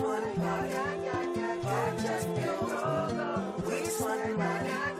just one body. I just feel We just one.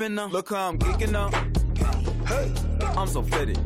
Look how I'm geeking up. Hey, I'm so fitted.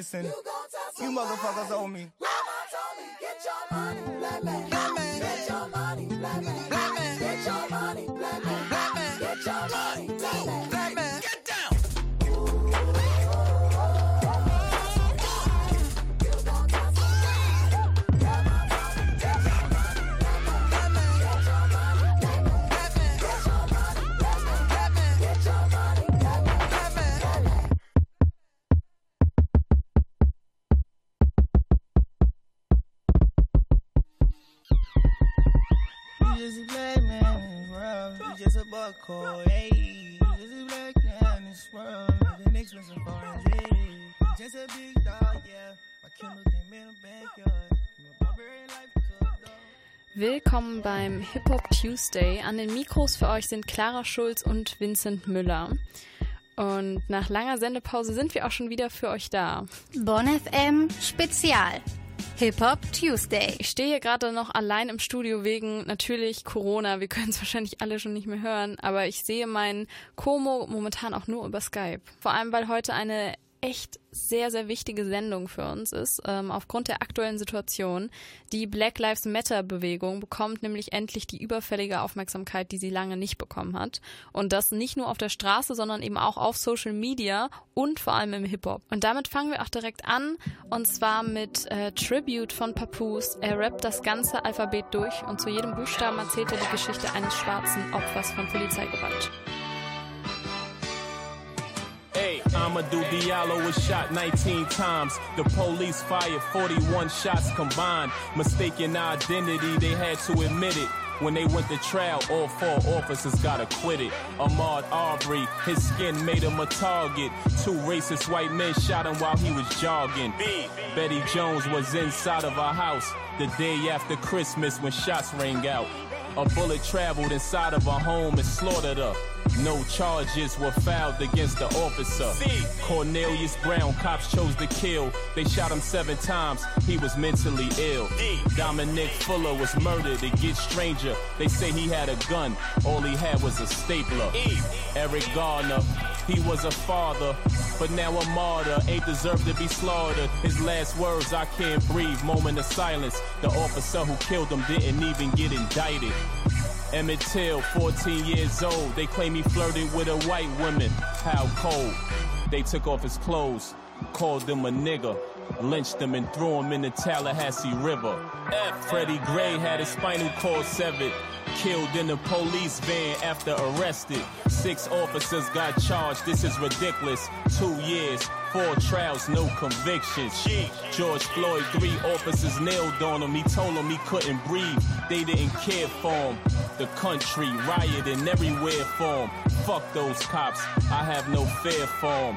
Listen. Hip Hop Tuesday. An den Mikros für euch sind Clara Schulz und Vincent Müller. Und nach langer Sendepause sind wir auch schon wieder für euch da. Bonn FM Spezial. Hip-Hop Tuesday. Ich stehe hier gerade noch allein im Studio wegen natürlich Corona. Wir können es wahrscheinlich alle schon nicht mehr hören, aber ich sehe meinen Como momentan auch nur über Skype. Vor allem, weil heute eine echt sehr, sehr wichtige Sendung für uns ist, ähm, aufgrund der aktuellen Situation. Die Black Lives Matter Bewegung bekommt nämlich endlich die überfällige Aufmerksamkeit, die sie lange nicht bekommen hat. Und das nicht nur auf der Straße, sondern eben auch auf Social Media und vor allem im Hip-Hop. Und damit fangen wir auch direkt an, und zwar mit äh, Tribute von Papoose. Er rappt das ganze Alphabet durch und zu jedem Buchstaben erzählt er die Geschichte eines schwarzen Opfers von Polizeigewalt. Hey, Amadou Diallo was shot 19 times. The police fired 41 shots combined. Mistaken identity, they had to admit it. When they went to trial, all four officers got acquitted. Ahmad Arbery, his skin made him a target. Two racist white men shot him while he was jogging. Betty Jones was inside of her house the day after Christmas when shots rang out. A bullet traveled inside of her home and slaughtered her. No charges were filed against the officer. Cornelius Brown, cops chose to kill. They shot him seven times. He was mentally ill. Dominic Fuller was murdered. It gets stranger. They say he had a gun. All he had was a stapler. Eric Garner. He was a father, but now a martyr. Ain't deserved to be slaughtered. His last words, I can't breathe. Moment of silence. The officer who killed him didn't even get indicted. Emmett Till, 14 years old. They claim he flirted with a white woman. How cold. They took off his clothes, called him a nigger, lynched him and threw him in the Tallahassee River. F. Freddie Gray had his spinal cord severed. Killed in a police van after arrested. Six officers got charged. This is ridiculous. Two years, four trials, no convictions. George Floyd, three officers nailed on him. He told them he couldn't breathe. They didn't care for him. The country rioting everywhere for him. Fuck those cops. I have no fear for him.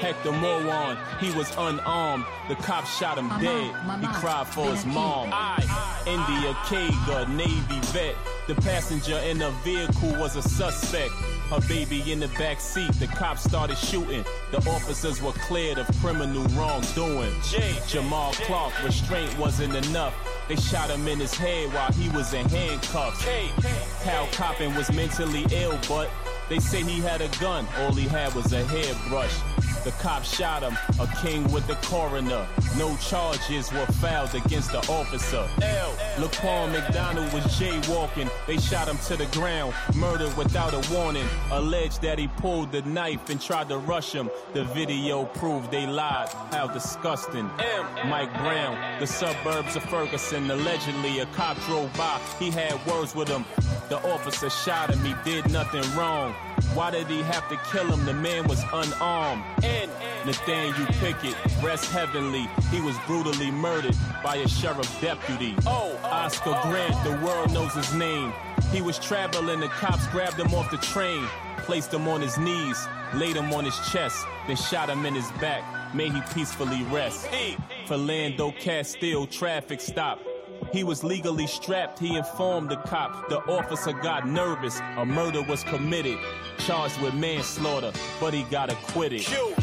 Hector Moran, he was unarmed. The cops shot him dead. He cried for his mom. I. India Kaga, Navy vet. The passenger in the vehicle was a suspect. Her baby in the back seat. The cops started shooting. The officers were cleared of criminal wrongdoing. J. Jamal Clark, restraint wasn't enough. They shot him in his head while he was in handcuffs. Hal Coppin was mentally ill, but they say he had a gun. All he had was a hairbrush. The cop shot him, a king with the coroner. No charges were filed against the officer. L. Laquan McDonald was jaywalking. They shot him to the ground, murdered without a warning. Alleged that he pulled the knife and tried to rush him. The video proved they lied. How disgusting. M. Mike Brown, the suburbs of Ferguson. Allegedly, a cop drove by. He had words with him. The officer shot him. He did nothing wrong. Why did he have to kill him? The man was unarmed. And Nathaniel Pickett, rest heavenly. He was brutally murdered by a sheriff deputy. Oh, Oscar Grant, the world knows his name. He was traveling, the cops grabbed him off the train, placed him on his knees, laid him on his chest, then shot him in his back. May he peacefully rest. Philando Castile, traffic stop. He was legally strapped. He informed the cop. The officer got nervous. A murder was committed. Charged with manslaughter, but he got acquitted.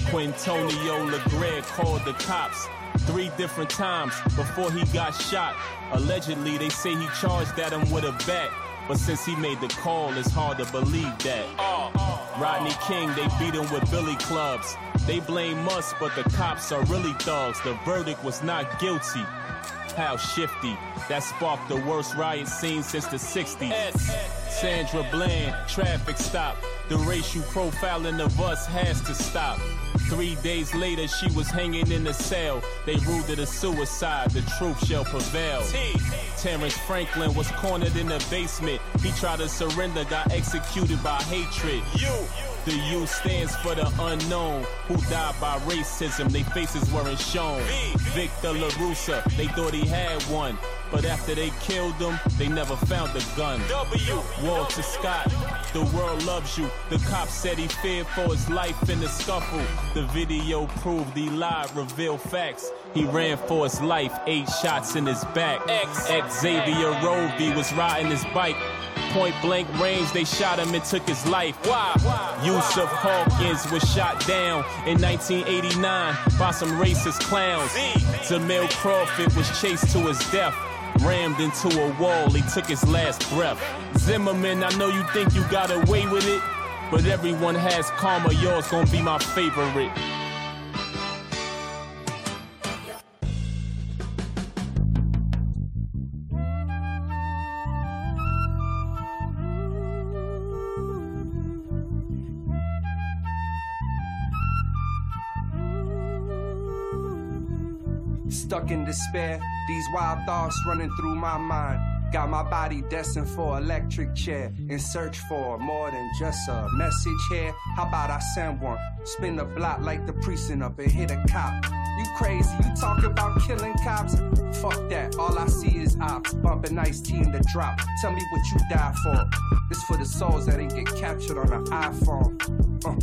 Quintonio Legre called the cops three different times before he got shot. Allegedly, they say he charged at him with a bat. But since he made the call, it's hard to believe that. Rodney King, they beat him with billy clubs. They blame us, but the cops are really thugs. The verdict was not guilty. How shifty. That sparked the worst riot scene since the 60s. Sandra Bland, traffic stop. The racial profiling of us has to stop. Three days later, she was hanging in the cell. They ruled it a suicide. The truth shall prevail. Terrence Franklin was cornered in the basement. He tried to surrender, got executed by hatred. You. The U stands for the unknown, who died by racism. Their faces weren't shown. Victor LaRussa, they thought he had one. But after they killed him, they never found the gun. W. Walter Scott, the world loves you. The cop said he feared for his life in the scuffle. The video proved he lied, revealed facts. He ran for his life, eight shots in his back. X Xavier Rovey was riding his bike. Point blank range, they shot him and took his life. Why? Yusuf Hawkins was shot down in 1989 by some racist clowns. Jamil Crawford was chased to his death. Rammed into a wall, he took his last breath. Zimmerman, I know you think you got away with it, but everyone has karma. Yours gonna be my favorite. Stuck in despair, these wild thoughts running through my mind. Got my body destined for electric chair in search for more than just a message here. How about I send one? Spin the block like the precinct up and hit a cop. You crazy? You talk about killing cops? Fuck that. All I see is ops bumping nice tea in the drop. Tell me what you die for. This for the souls that didn't get captured on an iPhone. Uh.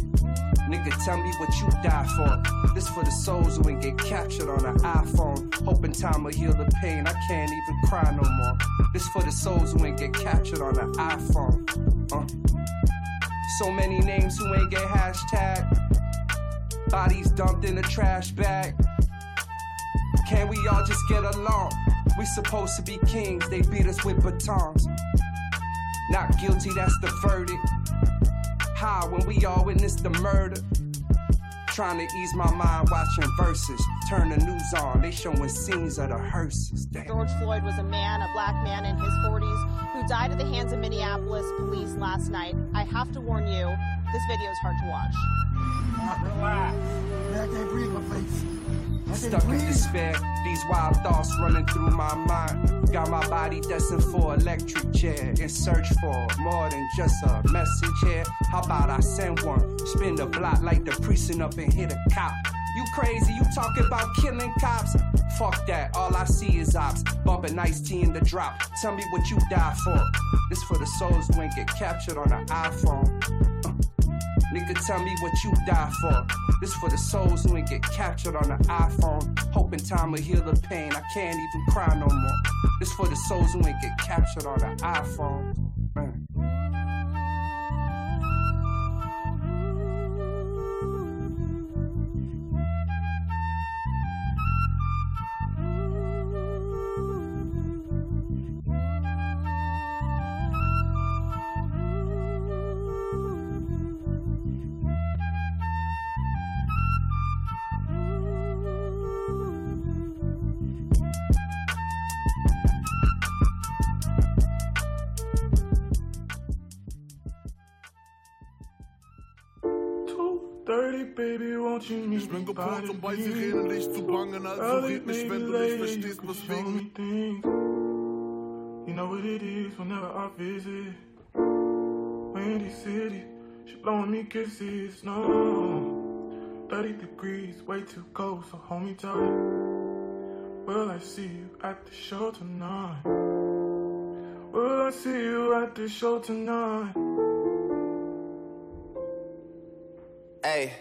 Nigga, tell me what you die for. This for the souls who ain't get captured on an iPhone. Hoping time will heal the pain. I can't even cry no more. This for the souls who ain't get captured on an iPhone. Uh. So many names who ain't get hashtag. Bodies dumped in a trash bag. Can we all just get along? We supposed to be kings, they beat us with batons. Not guilty, that's the verdict. high when we all witnessed the murder. Trying to ease my mind watching verses. Turn the news on, they showing scenes of the hearses. Damn. George Floyd was a man, a black man in his 40s, who died at the hands of Minneapolis police last night. I have to warn you, this video is hard to watch. Relax. I can't breathe my face. I can't Stuck in despair, these wild thoughts running through my mind. Got my body destined for electric chair in search for more than just a message here. How about I send one? Spin the block like the precinct up and hit a cop. You crazy? You talking about killing cops? Fuck that, all I see is ops. Bumping nice tea in the drop. Tell me what you die for. This for the souls who ain't get captured on an iPhone. Nigga, tell me what you die for. This for the souls who ain't get captured on the iPhone. Hoping time will heal the pain. I can't even cry no more. This for the souls who ain't get captured on the iPhone. You meet me geboren, um bei the beach? Sirenen nicht zu bangen, also red nicht, wenn du nicht verstehst, could show me things. You know what it is whenever I visit. Windy city, she blowing me kisses, no. 30 degrees, way too cold, so hold me tight. Will I see you at the show tonight? Will I see you at the show tonight? Hey.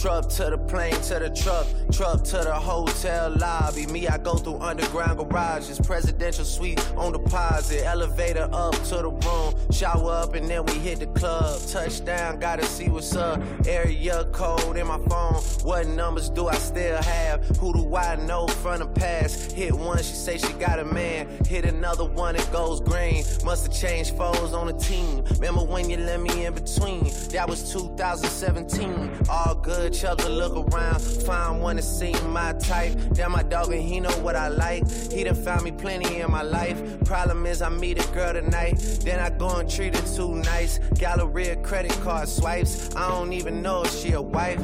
Truck to the plane, to the truck, truck to the hotel lobby. Me, I go through underground garages, presidential suite on deposit, elevator up to the room, shower up and then we hit the club. Touchdown, gotta see what's up. Area code in my phone. What numbers do I still have? Who do I know from the past? Hit one, she say she got a man. Hit another one, it goes green. Must have changed foes on the team. Remember when you let me in between? That was 2017. All good, chug a look around. Find one that seem my type. Damn, my dog, and he know what I like. He done found me plenty in my life. Problem is, I meet a girl tonight. Then I go and treat her too nice. Galleria credit card swipes. I don't even know if she a wife.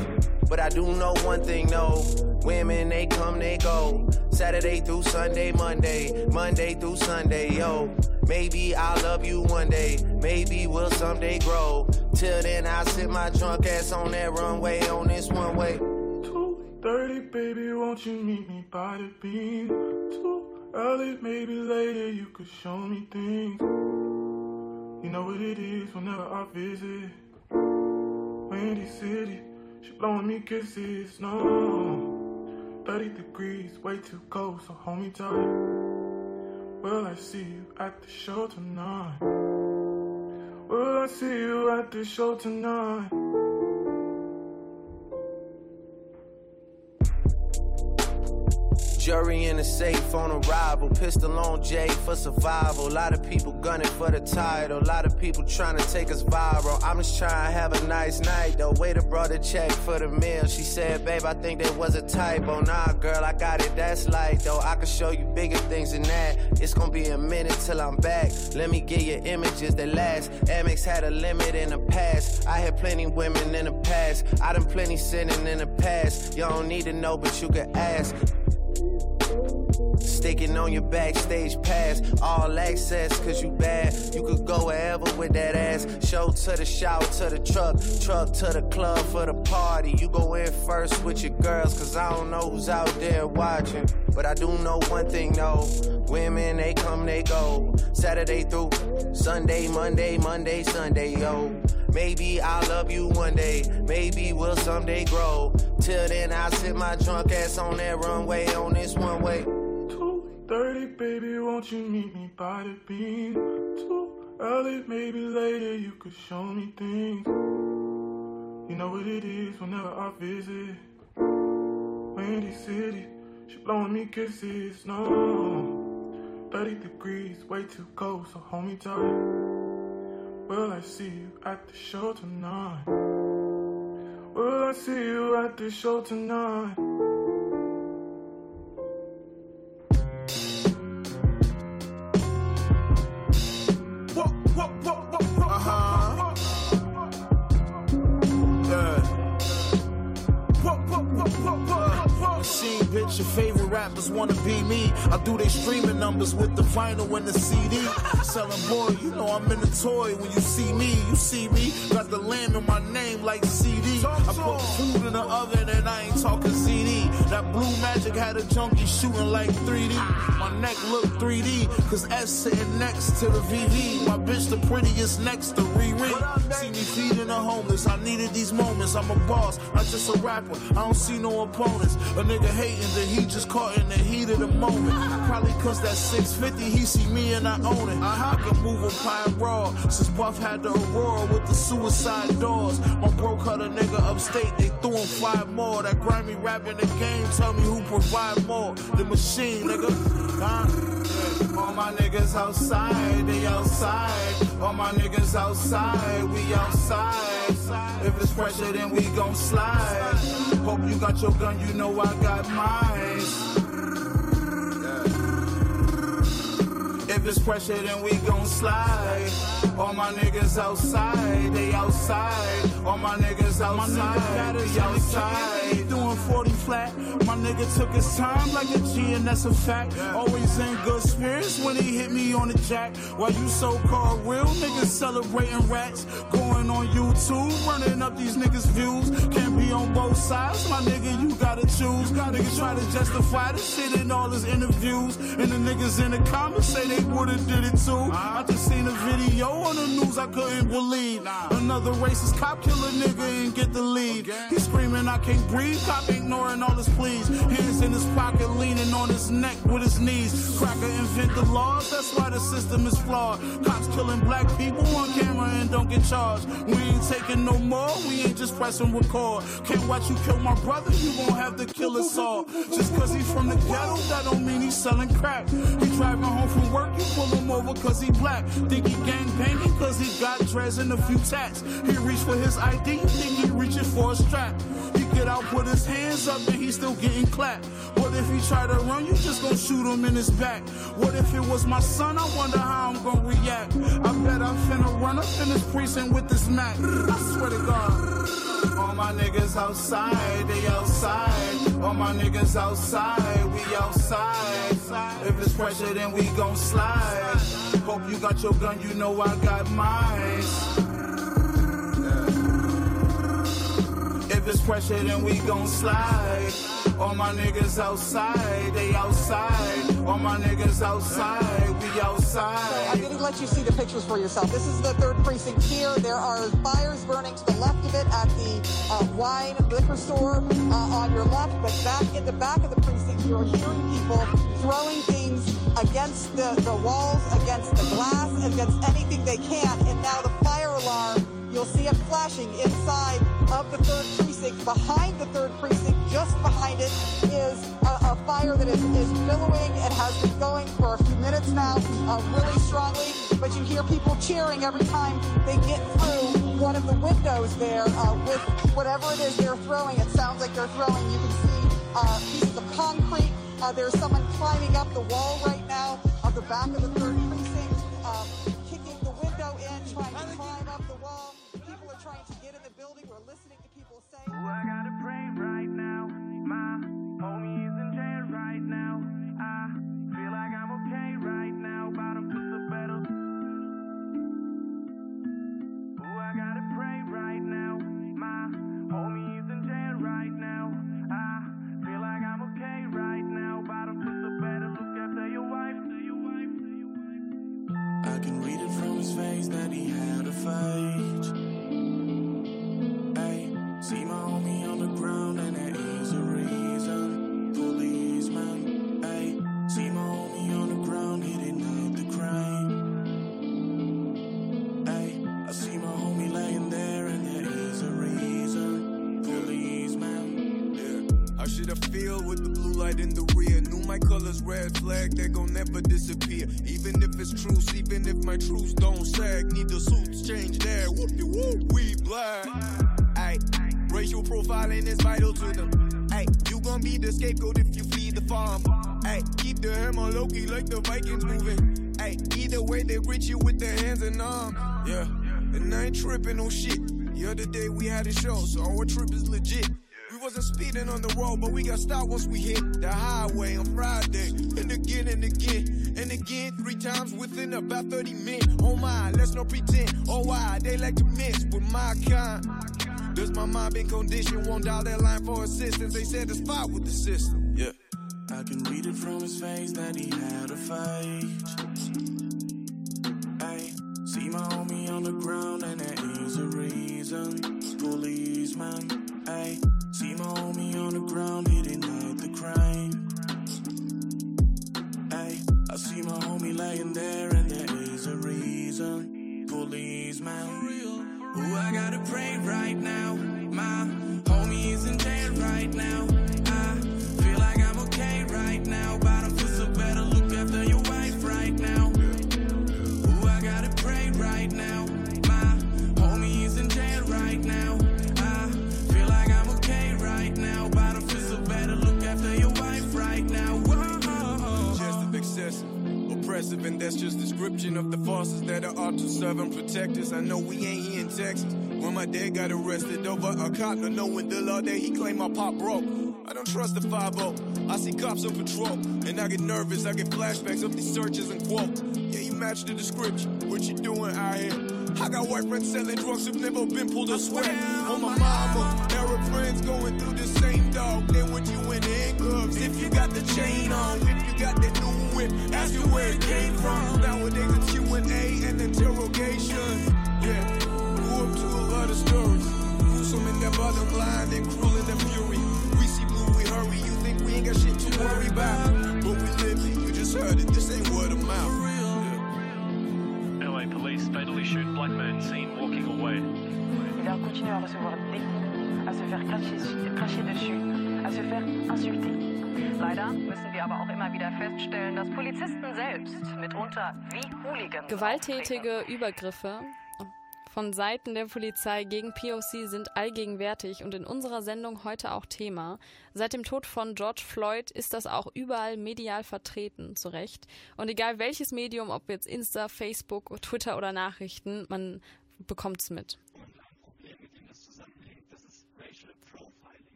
But I do know one thing, no. Women, they come, they go. Saturday through Sunday, Monday. Monday through Sunday, yo. Maybe I'll love you one day. Maybe we'll someday grow. Till then, I'll sit my drunk ass on that runway on this one way. 2.30, baby, won't you meet me by the beam? Too early, maybe later, you could show me things. You know what it is whenever I visit. Windy city, she blowing me kisses, no. 30 degrees, way too cold, so hold me tight. Will I see you at the show tonight? Will I see you at the show tonight? Jury in the safe on arrival. Pistol on Jay for survival. A lot of people gunning for the title. A lot of people trying to take us viral. I'm just trying to have a nice night though. Waiter brought a check for the meal. She said, babe, I think there was a typo. Nah, girl, I got it. That's light though. I can show you bigger things than that. It's gonna be a minute till I'm back. Let me get you images that last. Amex had a limit in the past. I had plenty women in the past. I done plenty sinning in the past. Y'all don't need to know, but you can ask. Thank you. Sticking on your backstage pass, all access, cause you bad. You could go wherever with that ass. Show to the shower, to the truck, truck to the club for the party. You go in first with your girls, cause I don't know who's out there watching. But I do know one thing though women, they come, they go. Saturday through Sunday, Monday, Monday, Sunday, yo. Maybe I'll love you one day, maybe we'll someday grow. Till then, I'll sit my drunk ass on that runway on this one way. 2.30, baby, won't you meet me by the beam? Too early, maybe later, you could show me things. You know what it is whenever I visit. Windy city, she blowing me kisses, no. 30 degrees, way too cold, so hold me tight. Will I see you at the show tonight? Will I see you at the show tonight? Wanna be me. I do they streaming numbers with the vinyl and the CD. Selling boy, you know I'm in the toy. When you see me, you see me. Got the lamb in my name like CD. I put food in the oven and I ain't talking CD. That blue magic had a junkie shooting like 3D. My neck look 3D, cause S sitting next to the VV. My bitch the prettiest next to Riri. See me feeding the homeless. I needed these moments. I'm a boss, not just a rapper. I don't see no opponents. A nigga hating that he just caught in the heat of the moment. Probably cause that 650, he see me and I own it. I can move a pie raw. Since Buff had the Aurora with the suicide doors. My bro cut a nigga upstate, they threw him five more. That grimy rap in the game, tell me who provide more. The machine, nigga. Huh? All my niggas outside, they outside. All my niggas outside, we outside. If it's pressure, then we gon' slide. Hope you got your gun, you know I got mine. If it's pressure, then we gon' slide. All my niggas outside, they outside. All my niggas outside, they outside. Doing 40 flat. My nigga took his time like a G, and that's a fact. Always in good spirits when he hit me on the jack. While you so called real niggas celebrating rats. Going on YouTube, running up these niggas' views. Can't be on both sides, my nigga, you gotta choose. Niggas try to justify this shit in all his interviews. And the niggas in the comments say they would've did it too. I just seen a video on the news I couldn't believe. Another racist cop kill a nigga and get the lead. He screaming, I can't breathe. Cop ignoring all his pleas. Hands in his pocket, leaning on his neck with his knees. Cracker invent the laws, that's why the system is flawed. Cops killing black people on camera and don't get charged. We ain't taking no more, we ain't just pressing record. Can't watch you kill my brother, you gon' have to kill us all. Just cause he from the ghetto, that don't mean he's selling crack. He driving home from work, you pull him over cause he black. Think he gang banging cause he got dreads and a few tats. He reach for his ID, think he reaching for a strap. He get out, put his hands up, and he still getting clapped. What if he try to run, you just gon' shoot him in his back? What if it was my son, I wonder how I'm gon' react. I bet I'm finna run up in this precinct with this Mac. I swear to God. All my niggas outside, they outside. All my niggas outside, we outside. If it's pressure, then we gon' slide. Hope you got your gun, you know I got mine. If it's pressure, then we gon' slide. All my niggas outside, they outside. All my niggas outside, we outside. Going to let you see the pictures for yourself. This is the third precinct here. There are fires burning to the left of it at the uh, wine liquor store uh, on your left, but back in the back of the precinct, you're hearing people throwing things against the, the walls, against the glass, against anything they can. And now the fire alarm, you'll see it flashing inside of the third precinct. Behind the third precinct, just behind it, is a, a fire that is, is billowing and has been going for a few minutes now, uh, really strongly. But you hear people cheering every time they get through one of the windows there uh, with whatever it is they're throwing. It sounds like they're throwing. You can see uh, pieces of concrete. Uh, there's someone climbing up the wall right now of the back of the third precinct, um, kicking the window in, trying to face scapegoat if you feed the farm. Ay, keep the hammer low key like the Vikings moving. Ay, either way they reach you with their hands and arms. Yeah, and I ain't tripping on shit. The other day we had a show, so our trip is legit. We wasn't speeding on the road, but we got stopped once we hit the highway on Friday. And again and again, and again, three times within about 30 minutes. Oh my, let's not pretend. Oh why, they like to mess with my kind. Does my mind been conditioned? Won't dial that line for assistance. They said the spot with the system. Yeah. I can read it from his face that he had a fight. Ay, see my homie on the ground and there is a reason. Policeman, ay, see my homie on the ground, he denied the crime. Ay, I see my homie laying there and there is a reason. Policeman, who I gotta pray right now. My homie is in jail right now. I feel like I'm okay right now, but I oppressive, and that's just description of the forces that are out to serve and protect us. I know we ain't here in Texas. When my dad got arrested over a cop, not knowing the law that he claimed my pop broke. I don't trust the 5 I see cops on patrol, and I get nervous. I get flashbacks of these searches and quotes. Yeah, you match the description. What you doing out here? I got white friends selling drugs who've never been pulled a sweat. On my mama, Arab friends going through the same dog. Then when you in handcuffs, if you got the chain on, if you got that new whip, ask you where it came from. Nowadays it's Q&A and interrogation. Yeah, grew up to a lot of stories. Gruesome in their bottom line and cruel in their fury. We see blue, we hurry. You think we ain't got shit to worry about, but we live it. You just heard it. This ain't word of mouth. LA police fatally shoot black man seen walking away. Il a continué à recevoir des coups, à se faire cracher, cracher dessus, à se faire insulter. Leider müssen wir aber auch immer wieder feststellen, dass Polizisten selbst mitunter wie Hooligans Gewalttätige Übergriffe von Seiten der Polizei gegen POC sind allgegenwärtig und in unserer Sendung heute auch Thema. Seit dem Tod von George Floyd ist das auch überall medial vertreten, zu Recht. Und egal welches Medium, ob jetzt Insta, Facebook, Twitter oder Nachrichten, man bekommt's mit.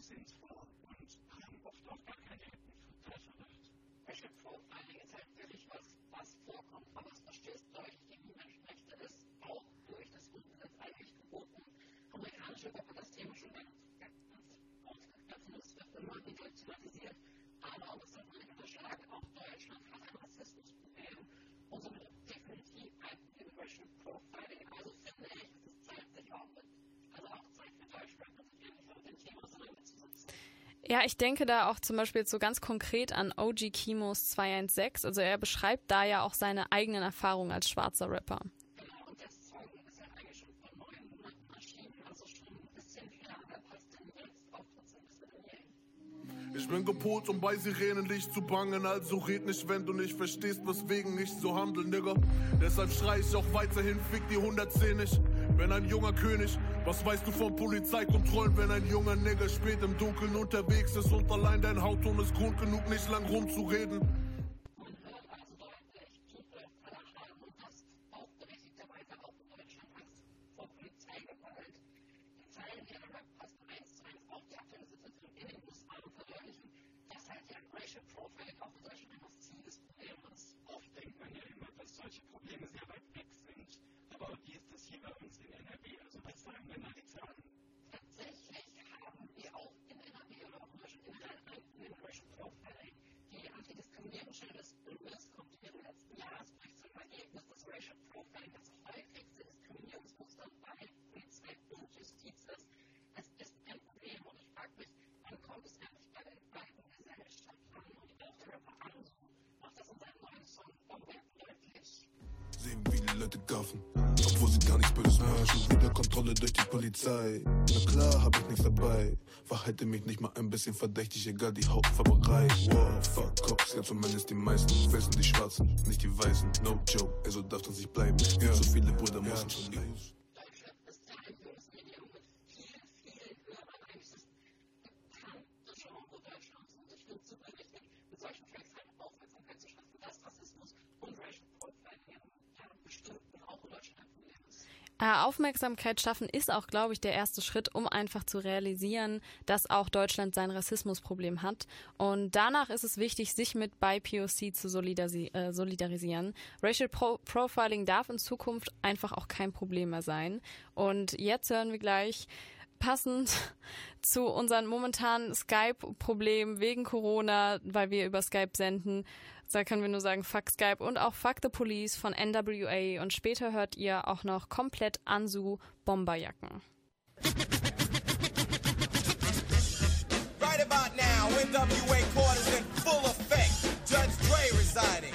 Aussehens vor und haben oft auch gar keine Verurteilung. Racial Profiling ist halt wirklich was, was vorkommt, aber es verstößt durch die Menschenrechte, ist auch durch das Grundgesetz eigentlich geboten. Amerikanische Gruppe das Thema schon ganz, ganz, ganz wird immer wieder thematisiert, aber und das man unterschlagen, auch Deutschland hat ein Rassismusproblem und somit definitiv ein Racial Profiling. Also finde ich, es zeigt sich auch mit, also auch zeigt für Deutschland, dass wir nicht mit dem Thema auseinanderzusetzen. Ja, ich denke da auch zum Beispiel so ganz konkret an OG Kimos 216. Also er beschreibt da ja auch seine eigenen Erfahrungen als schwarzer Rapper. Ich bin gepolt, um bei Sirenenlicht zu bangen, also red nicht, wenn du nicht verstehst, weswegen ich so handel, Nigga. Deshalb schrei ich auch weiterhin, fick die 110 nicht. Wenn ein junger König, was weißt du von Polizeikontrollen, wenn ein junger Nigger spät im Dunkeln unterwegs ist und allein dein Hautton ist Grund genug, nicht lang rumzureden. schön, dass Böses kommt hier im letzten Jahr sprich zum Ergebnis des Racial Profiling, das häufigste Diskriminierungsmuster bei Polizei und Justiz ist. Es ist ein Problem und ich frage mich, wann kommt es endlich bei den beiden Gesellschaften und auch darüber an, macht das in seinem neuen Song Bomberg schlafen. Obwohl sie gar nichts Böses machen. Schon wieder Kontrolle durch die Polizei. Na klar, hab ich nichts dabei. Verhalte mich nicht mal ein bisschen verdächtig, egal die Hautfarberei. Wow, fuck Cops, ja zumindest die meisten. Wissen die Schwarzen, nicht die Weißen. No joke, also darf das nicht bleiben. Ja. So viele Brüder müssen schon gehen. Aufmerksamkeit schaffen ist auch, glaube ich, der erste Schritt, um einfach zu realisieren, dass auch Deutschland sein Rassismusproblem hat. Und danach ist es wichtig, sich mit BIPOC zu äh, solidarisieren. Racial Pro Profiling darf in Zukunft einfach auch kein Problem mehr sein. Und jetzt hören wir gleich passend zu unseren momentanen Skype-Problemen wegen Corona, weil wir über Skype senden. Da können wir nur sagen, fuck Skype und auch fuck the Police von NWA. Und später hört ihr auch noch komplett Ansu Bomberjacken. Right about now, NWA court is in full effect. Judge Dre residing.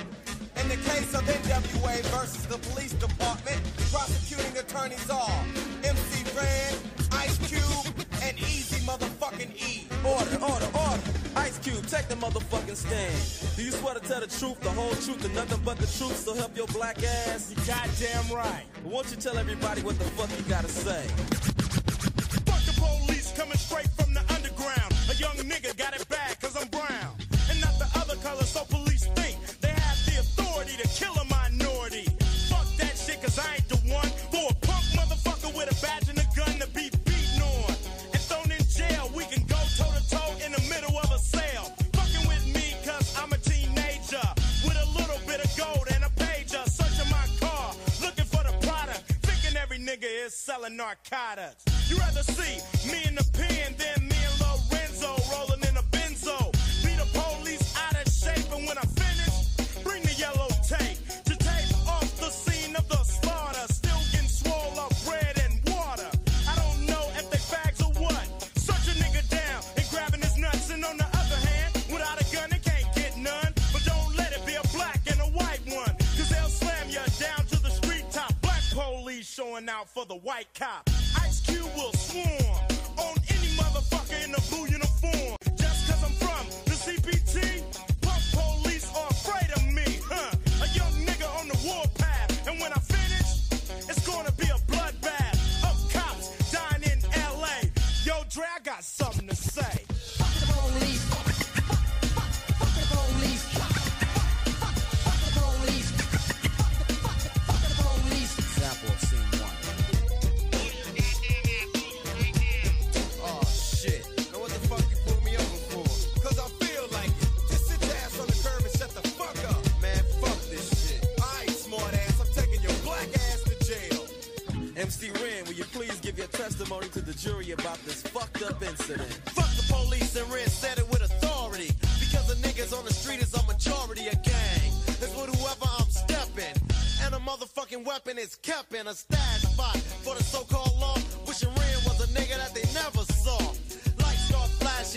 In the case of NWA versus the police department, prosecuting attorneys are MC Ren, Ice Cube, and Easy motherfucking E. Order, order, order. Ice Cube, take the motherfucking stand. Do you swear to tell the truth, the whole truth, and nothing but the truth, so help your black ass? You goddamn right. But won't you tell everybody what the fuck you gotta say? Fuck the police coming straight from the underground. A young nigga got it selling narcotics. You rather see me in the pen than the white cop. Ice Cube will swarm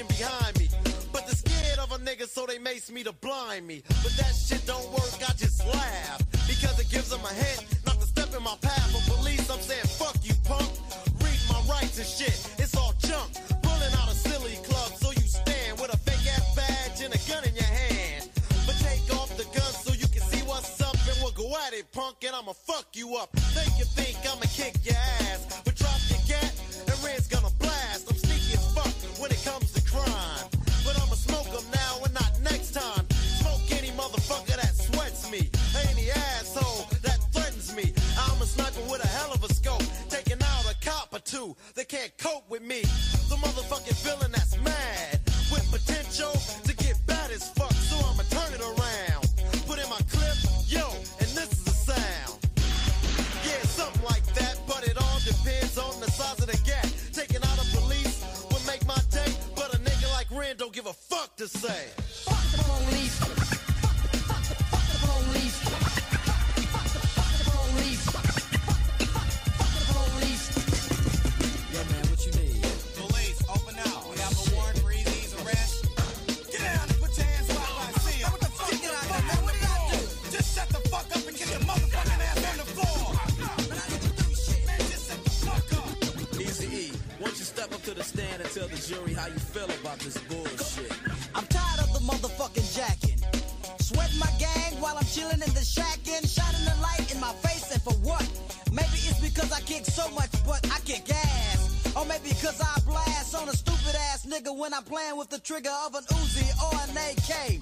behind me. But they're scared of a nigga, so they mace me to blind me. But that shit don't work, I just laugh. Because it gives them a hint not to step in my path. But police, I'm saying, fuck you, punk. Read my rights and shit, it's all junk. Pulling out a silly club, so you stand with a fake ass badge and a gun in your hand. But take off the gun so you can see what's up, and we'll go at it, punk, and I'ma fuck you up. Think you think I'ma kick your ass, but drop your gat, and Red's gonna blast. I'm sneaky as fuck when it comes to crime. But I'ma smoke 'em now and not next time. Smoke any motherfucker that sweats me, any asshole that threatens me. I'm a sniper with a hell of a scope, taking out a cop or two. They can't cope with me. The motherfucking villain to say. Trigger of an Uzi or an AK.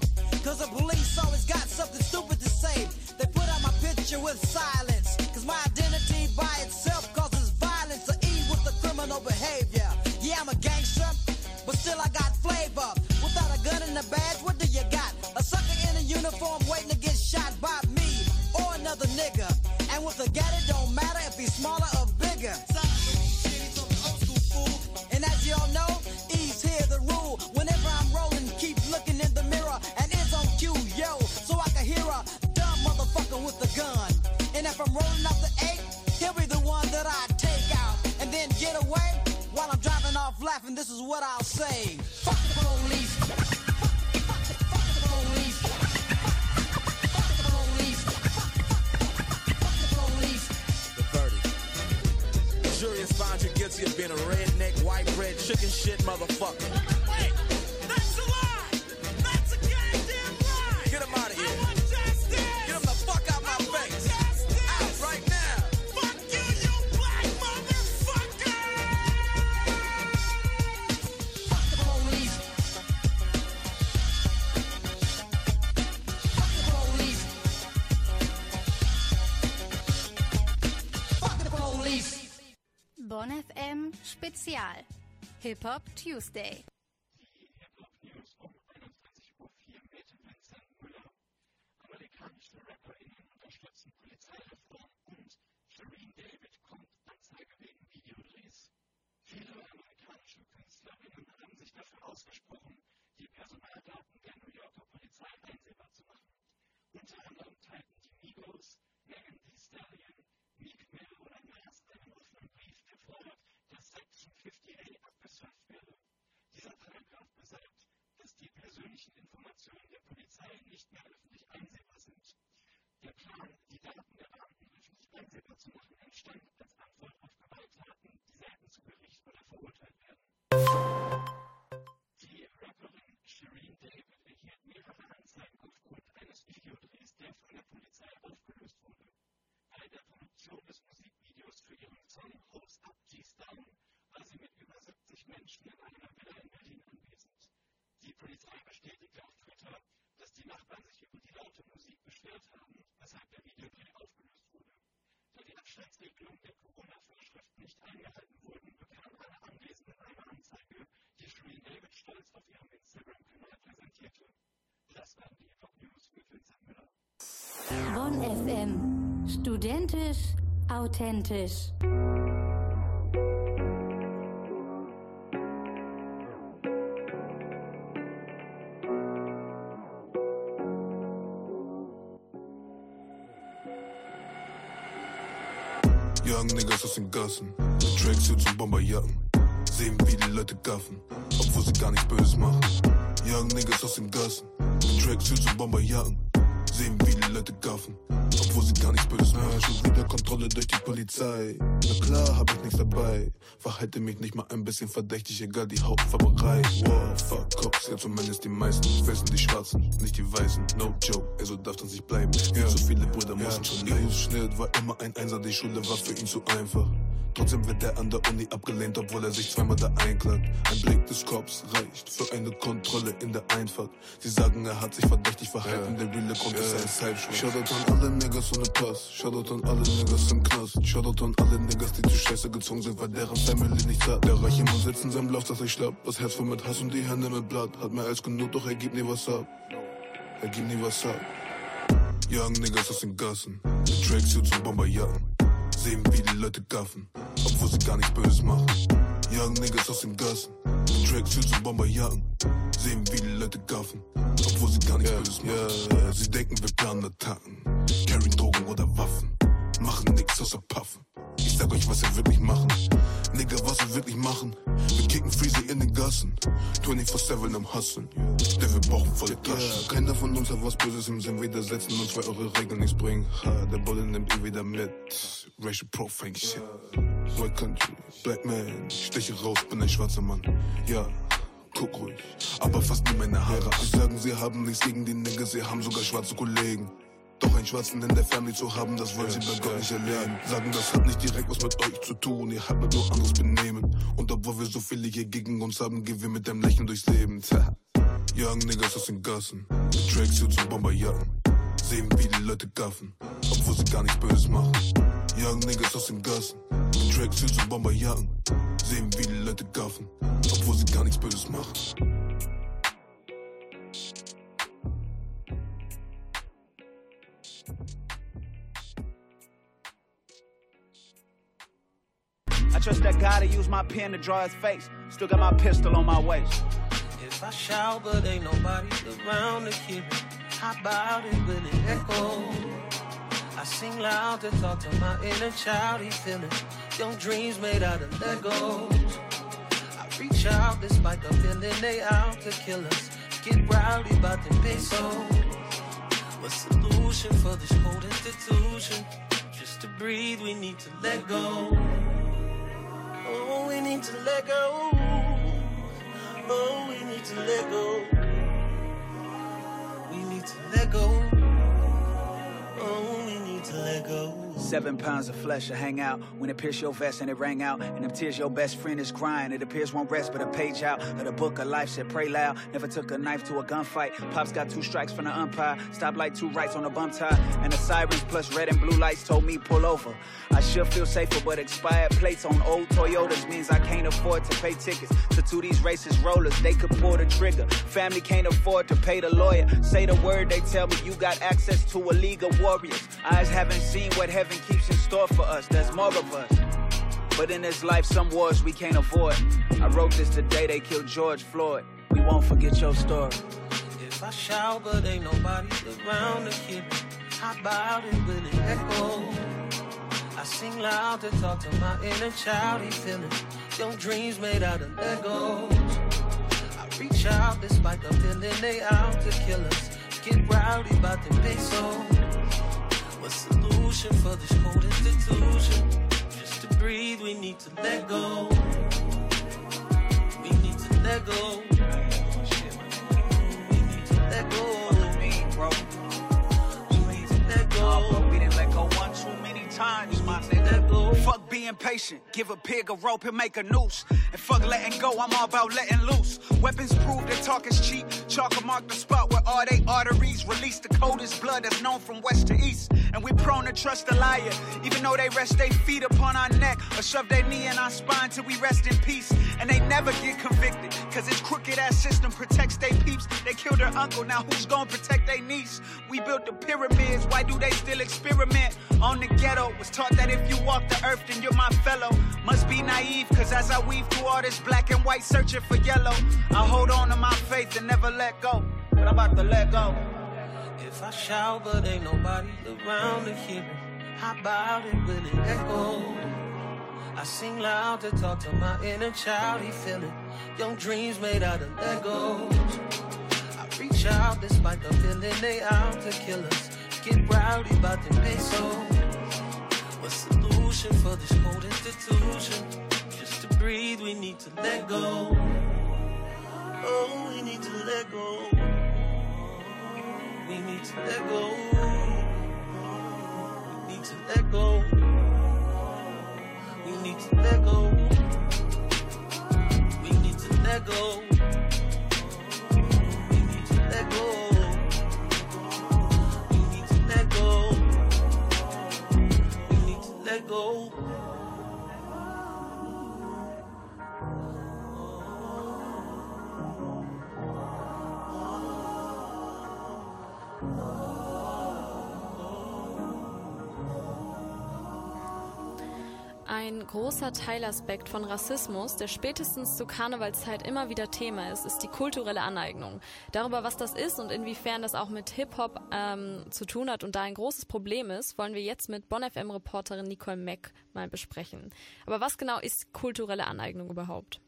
Hip Hop Tuesday. Der von der Polizei aufgelöst wurde. Bei der Produktion des Musikvideos für ihren Song Hose Up G's Down war sie mit über 70 Menschen in einer Villa in Berlin anwesend. Die Polizei bestätigte auf Twitter, dass die Nachbarn sich über die laute Musik beschwert haben, weshalb der Videodreh aufgelöst wurde. Da die Abstandsregelungen der Corona-Vorschriften nicht eingehalten wurden, bekamen alle Anwesenden eine Anzeige, die Shereen David stolz auf ihrem Instagram-Kanal präsentierte. Das waren die Hip-Hop News mit Vincent Müller. FM. Studentisch, authentisch. Young Niggas aus den Gassen, Tracksuits und Bomberjacken. Sehen wie die Leute gaffen, obwohl sie gar nichts Böses machen. Young Niggas aus den Gassen, Tracksuits und Bomberjacken. Sehen wie die Leute gaffen, obwohl sie gar nichts Böses machen. Schon wieder Kontrolle durch die Polizei. Na klar, hab ich nichts dabei. Verhalte mich nicht mal ein bisschen verdächtig, egal die Hauptfarberei. Wow, fuck Cops, ja zumindest die meisten. Fressen die Schwarzen, nicht die Weißen. No joke, ey, so darf das nicht bleiben. Ja. So viele Brüder müssen schon leiden. Schnitt war immer ein Einser, die Schule war für ihn zu einfach. Trotzdem wird er an der Uni abgelehnt, obwohl er sich zweimal da einklagt. Ein Blick des Cops reicht für eine Kontrolle in der Einfahrt. Sie sagen, er hat sich verdächtig verhalten, der reale Grund ist ein Sideshow. Shoutout an alle Niggas ohne Pass, Shoutout an alle Niggas im Knast, Shoutout an alle Niggas, die zu Scheiße gezogen sind, weil deren Family nichts hat. Der reiche Mann sitzt in seinem Lauf, dass ich schlapp, das Herz voll mit Hass und die Hände mit Blatt. Hat mehr als genug, doch er gibt nie was ab. Er gibt nie was ab. Young Niggas aus den Gassen, mit Tracksuits und Bomberjacken. Sehen wie die Leute gaffen, obwohl sie gar nichts Böses machen. Young Niggas aus den Gassen, mit Tracksuits und Bomberjacken. Sehen wie die Leute gaffen, obwohl sie gar nichts Böses machen. Yeah, sie denken, wir planen Attacken, carryen Drogen oder Waffen. Machen nix außer Puffen. Ich sag euch, was wir wirklich machen. Nigga, was wir wirklich machen. Wir kicken Freezy in den Gassen. 24-7 am Hustlen. Der wir brauchen volle Taschen. Keiner von uns hat was Böses im Sinn. Widersetzen uns, weil eure Regeln nichts bringen. Ha, der Bulle nimmt ihn wieder mit. Racial Profiling Shit. White Country, Black Man, ich steche raus, bin ein schwarzer Mann. Ja, guck ruhig, aber fast nie meine Haare. Sie sagen, sie haben nichts gegen die Nigger, sie haben sogar schwarze Kollegen. Doch einen Schwarzen in der Family zu haben, das wollen sie bei Gott nicht erlernen. Sagen, das hat nicht direkt was mit euch zu tun, ihr habt mit nur anderes Benehmen. Und obwohl wir so viele hier gegen uns haben, gehen wir mit dem Lächeln durchs Leben. Tja. Young Niggas aus den Gassen, mit Tracksuits und Bomberjacken. Sehen, wie die Leute gaffen, obwohl sie gar nichts Böses machen. Young Niggas aus den Gassen, mit Tracksuits und Bomberjacken. Sehen, wie die Leute gaffen, obwohl sie gar nichts Böses machen. I trust that God to use my pen to draw his face. Still got my pistol on my waist. If I shout, but ain't nobody around to hear it, how about it? when it echo? I sing loud to talk to my inner child, he feeling young dreams made out of Legos. I reach out despite the feeling they out to kill us. Get rowdy about the pesos. What solution for this cold institution? Just to breathe, we need to let go. Need to let go. Oh, we need to let go. We need to let go. Oh, we need to let go. Seven pounds of flesh to hang out when it pierced your vest and it rang out. And them tears your best friend is crying. It appears won't rest, but a page out of the book of life said pray loud. Never took a knife to a gunfight. Pops got two strikes from the umpire. Stoplight, two rights on a bump tie. And the sirens plus red and blue lights told me pull over. I should feel safer, but expired plates on old Toyotas means I can't afford to pay tickets to two these racist rollers. They could pull the trigger. Family can't afford to pay the lawyer. Say the word, they tell me you got access to a league of warriors. Eyes haven't seen what heaven keeps in store for us. There's more of us. But in this life, some wars we can't avoid. I wrote this the day they killed George Floyd. We won't forget your story. If I shout, but ain't nobody around to hear it, how about it? when it echo? I sing loud to talk to my inner child, he feeling young dreams made out of Legos. I reach out despite the feeling they out to kill us. Get rowdy about the pesos. What solution for this cold institution? Just to breathe, we need to let go. We need to let go. We need to let go. We need to let go. We didn't let go one too many times, my nigga. Fuck being patient. Give a pig a rope and make a noose. And fuck letting go, I'm all about letting loose. Weapons prove that talk is cheap. Chalk mark the spot where all they arteries release the coldest blood that's known from west to east. And we're prone to trust a liar, even though they rest their feet upon our neck or shove their knee in our spine till we rest in peace. And they never get convicted, cause this crooked ass system protects their peeps. They killed their uncle, now who's gonna protect their niece? We built the pyramids, why do they still experiment? On the ghetto, was taught that if you walk the earth, then you're my fellow. Must be naive, cause as I weave through all this black and white searching for yellow, I hold on to my faith and never let go. But I'm about to let go. If I shout, but ain't nobody around to hear it, how about it? when it echo? I sing loud to talk to my inner child, he feeling young dreams made out of Legos. I reach out despite the feeling they out to kill us. Get rowdy about the pesos. What solution for this cold institution? Just to breathe, we need to let go. Oh, we need to let go. We need to let go. We need to let go. We need to let go. We need to let go. Let go. Ein großer Teilaspekt von Rassismus, der spätestens zur Karnevalszeit immer wieder Thema ist, ist die kulturelle Aneignung. Darüber, was das ist und inwiefern das auch mit Hip-Hop ähm, zu tun hat und da ein großes Problem ist, wollen wir jetzt mit Bonn FM-Reporterin Nicole Mack mal besprechen. Aber was genau ist kulturelle Aneignung überhaupt?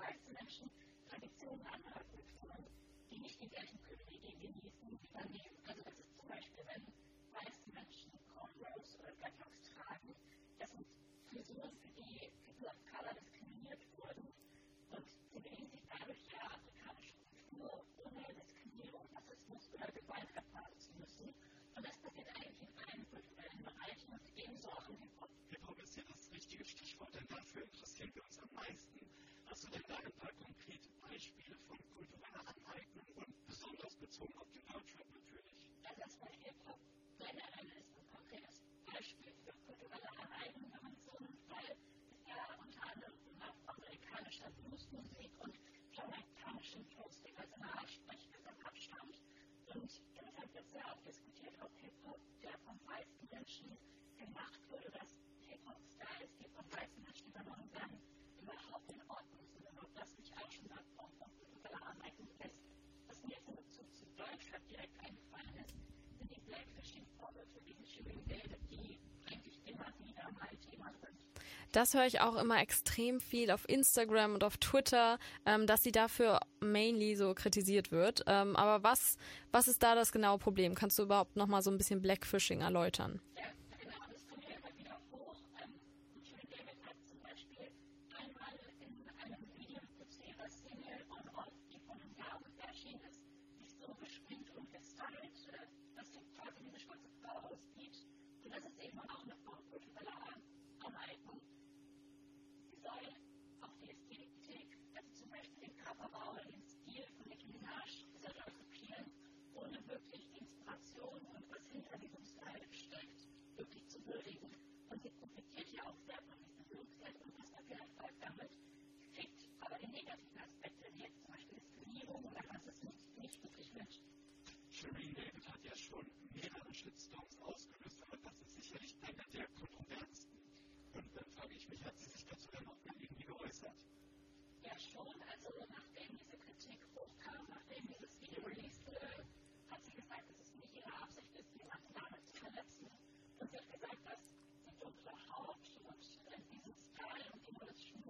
weiße Menschen Traditionen anhaften können, die nicht die gleichen Privilegien genießen, wie daneben. Also das ist zum Beispiel, wenn weiße Menschen Cornrows oder Dreadlocks tragen, das sind Frisuren, für die People of Color diskriminiert wurden und sie wählen sich dadurch ja afrikanische Kultur ohne Diskriminierung, Rassismus oder Gewalt erfahren zu müssen. Und das passiert eigentlich in allen kulturellen Bereichen und ebenso auch in den Hip-Hop ist ja das richtige Stichwort, denn dafür interessieren wir uns am meisten. Hast du denn da ein paar konkrete Beispiele von kultureller Aneignung und besonders bezogen auf den Deutschrap natürlich? Ja, das war Hip-Hop Meine generell ist ein konkretes Beispiel für kulturelle Aneignung, wenn man so nimmt, weil ja unter anderem nach amerikanischer Bluesmusik und jamaikanischen Bluesmusik als Sprechgesang abstammt. Und deshalb wird sehr oft diskutiert, ob Hip-Hop der vom weißen Menschen gemacht wurde, das Kunstgeist, die von weißen Menschen übernommen werden, überhaupt in Ordnung ist und überhaupt das nicht auch schon Abbau von Aneignung ist. Was mir jetzt in Bezug zu Deutschland direkt eingefallen ist, sind die Blackfishing-Vorwürfe gegen Schulgelder, die eigentlich immer wieder mal Thema sind. Das höre ich auch immer extrem viel auf Instagram und auf Twitter, ähm, dass sie dafür mainly so kritisiert wird. Ähm, aber was, was ist da das genaue Problem? Kannst du überhaupt nochmal so ein bisschen Blackfishing erläutern? Damit, kriegt aber die negativen Aspekte, wie jetzt zum Beispiel Diskriminierung oder Rassismus, nicht wirklich mit. Shireen David hat ja schon mehrere Shitstorms ausgelöst, aber das ist sicherlich einer der kontroversesten. Und dann frage ich mich, hat sie sich dazu dann auch mal irgendwie geäußert? Ja, schon. Also, nachdem diese Kritik hochkam, nachdem dieses Video released wurde, hat sie gesagt, dass es nicht ihre Absicht ist, jemanden damit zu verletzen. Und sie hat gesagt, dass die dunkle Haut und äh, diesen Style und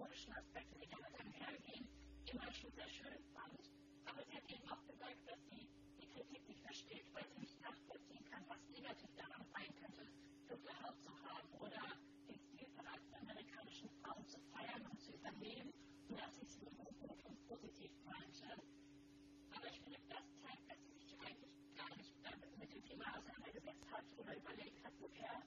modischen Aspekte, die damit einhergehen, immer schon sehr schön fand. Aber sie hat eben auch gesagt, dass sie die Kritik nicht versteht, weil sie nicht nachvollziehen kann, was negativ daran sein könnte, dunkle Haut zu haben oder den Stil von afroamerikanischen Frauen zu feiern und zu übernehmen und dass sie es nur gut und positiv meinte. Aber ich finde, das zeigt, dass sie sich eigentlich gar nicht damit mit dem Thema auseinandergesetzt hat oder überlegt hat, woher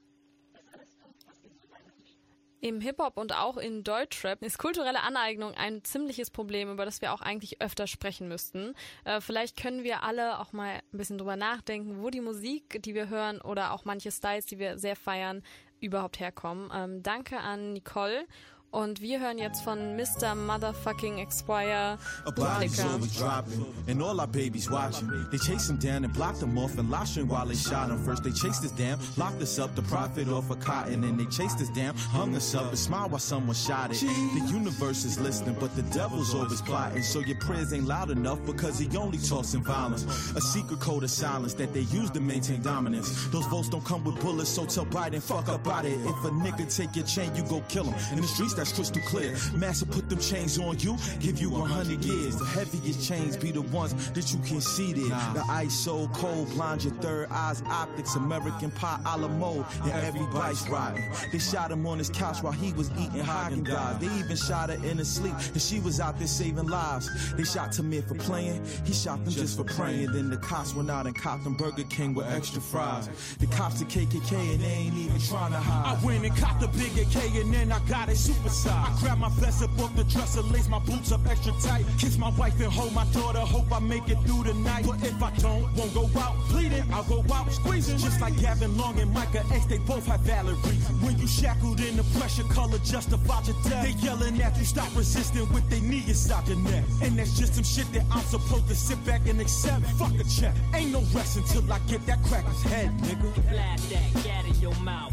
das alles kommt, was sie so lange nicht Im Hip-Hop und auch in Deutschrap ist kulturelle Aneignung ein ziemliches Problem, über das wir auch eigentlich öfter sprechen müssten. Äh, vielleicht können wir alle auch mal ein bisschen drüber nachdenken, wo die Musik, die wir hören oder auch manche Styles, die wir sehr feiern, überhaupt herkommen. Ähm, danke an Nicole. Und wir hören jetzt von Mr. Motherfucking Exquire A body's always dropping, and all our babies watching. They chased him down and blocked him off and lodged him while they shot him. First they chased us down, locked us up to profit off of cotton, and they chased us down, hung us up, and smiled while someone shot it. The universe is listening, but the devil's always plotting. So your prayers ain't loud enough because he only tossing violence. A secret code of silence that they use to maintain dominance. Those votes don't come with bullets, so tell Biden, fuck up out it. If a nigga take your chain, you go kill him. In the streets, that's crystal clear. Master put them chains on you, give you a hundred years. The heaviest chains be the ones that you can see there. The ice so cold, blind your third eyes, optics, American pie a la mode, and every bite's rotten. They shot him on his couch while he was eating Haagen Dazs. They even shot her in her sleep, and she was out there saving lives. They shot Tamir for playing, he shot them just for praying. Then the cops went out and copped them Burger King with extra fries. The cops the KKK and they ain't even trying to hide. I went and copped the big AK and then I got it I grabbed my vest off the dresser, lace my boots up extra tight. Kiss my wife and hold my daughter, hope I make it through the night. But if I don't, won't go out bleeding, I'll go out squeezing. Just like Gavin Long and Micah X, they both have valid reasons. When you shackled in the pressure, color justified your death. They yelling at you, stop resisting with they knee inside your neck. And that's just some shit that I'm supposed to sit back and accept. Fuck a check, ain't no rest until I get that cracker's head, nigga. That in your mouth.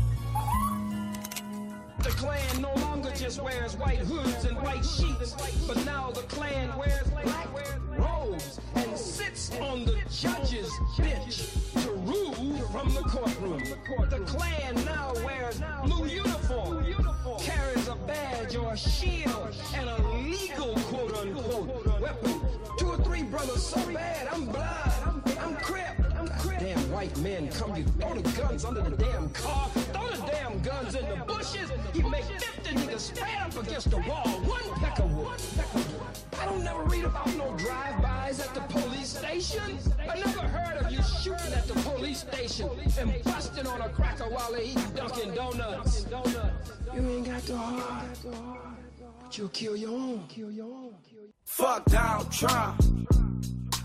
The clan no longer just wears white hoods and white sheets, but now the clan wears black robes and sits on the judge's bench to rule from the courtroom. The clan now wears blue uniform, carries a badge or a shield and a legal quote unquote weapon. Two or three brothers so bad, I'm blind, I'm, crip. White men come, you throw the guns under the damn car, throw the damn guns in the bushes. You make 50 niggas stand up against the wall, one peck of wood. I don't never read about no drive-bys at the police station. I never heard of you shooting at the police station and busting on a cracker while they eat Dunkin' Donuts. You ain't got the heart, but you'll. Kill your own. Fuck Donald Trump.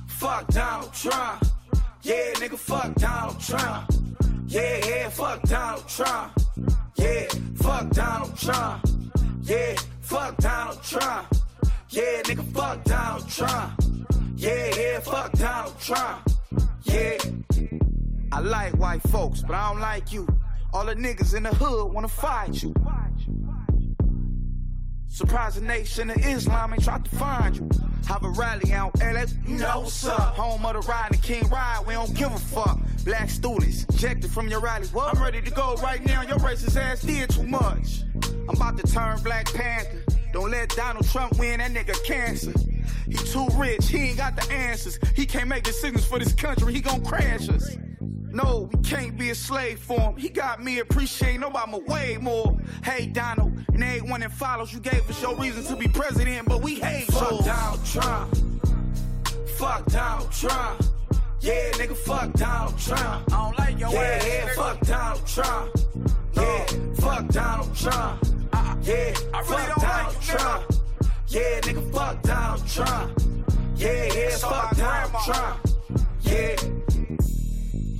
Fuck Donald Trump. Yeah, nigga, fuck Donald Trump. Yeah, yeah, fuck Donald Trump. Yeah, fuck Donald Trump. Yeah, fuck Donald Trump. Yeah, nigga, fuck Donald Trump. Yeah, yeah, fuck Donald Trump. Yeah. I like white folks, but I don't like you. All the niggas in the hood wanna fight you. Surprise the nation of Islam ain't tried to find you. Have a rally out LA, you know. Home of the riding King ride, we don't give a fuck. Black students, ejected from your rally. What? I'm ready to go right now. Your racist ass did too much. I'm about to turn Black Panther. Don't let Donald Trump win, that nigga cancer. He too rich, he ain't got the answers. He can't make decisions for this country, he gon' crash us. No, we can't be a slave for him. He got me appreciating Obama way more. Hey, Donald, and everyone that follows, you gave us your reason to be president, but we hate Fuck yours. Donald Trump. Fuck Donald Trump. Yeah, nigga, fuck Donald Trump. I don't like your yeah, ass. Yeah, fuck Donald Trump. Yeah, fuck Donald Trump. Yeah, I really fuck don't Donald like Trump. Yeah, nigga, fuck Donald Trump. Yeah, yeah, so fuck Donald Trump. Yeah.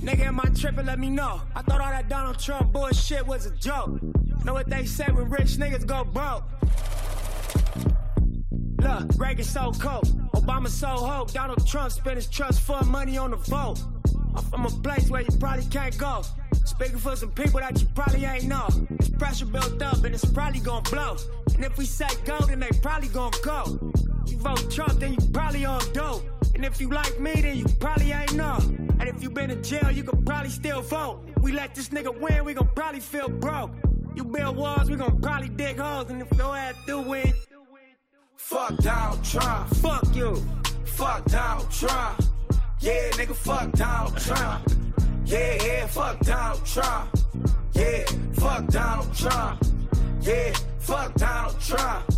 Nigga, am I tripping? Let me know. I thought all that Donald Trump bullshit was a joke. Know what they say when rich niggas go broke? Look, Reagan so cold, Obama so hope. Donald Trump spent his trust fund money on the vote. I'm from a place where you probably can't go. Speaking for some people that you probably ain't know. It's pressure built up and it's probably gonna blow. And if we say go, then they probably gonna go. You vote Trump, then you probably on dope. And if you like me, then you probably ain't know. And if you been in jail, you could probably still vote. We let this nigga win, we gon' probably feel broke. You build walls, we gon' probably dig holes. And if your ass do win, fuck Donald Trump. Fuck you. Fuck Donald Trump. Yeah, nigga, fuck Donald Trump. Yeah, yeah, fuck Donald Trump. Yeah, fuck Donald Trump. Yeah, fuck Donald Trump.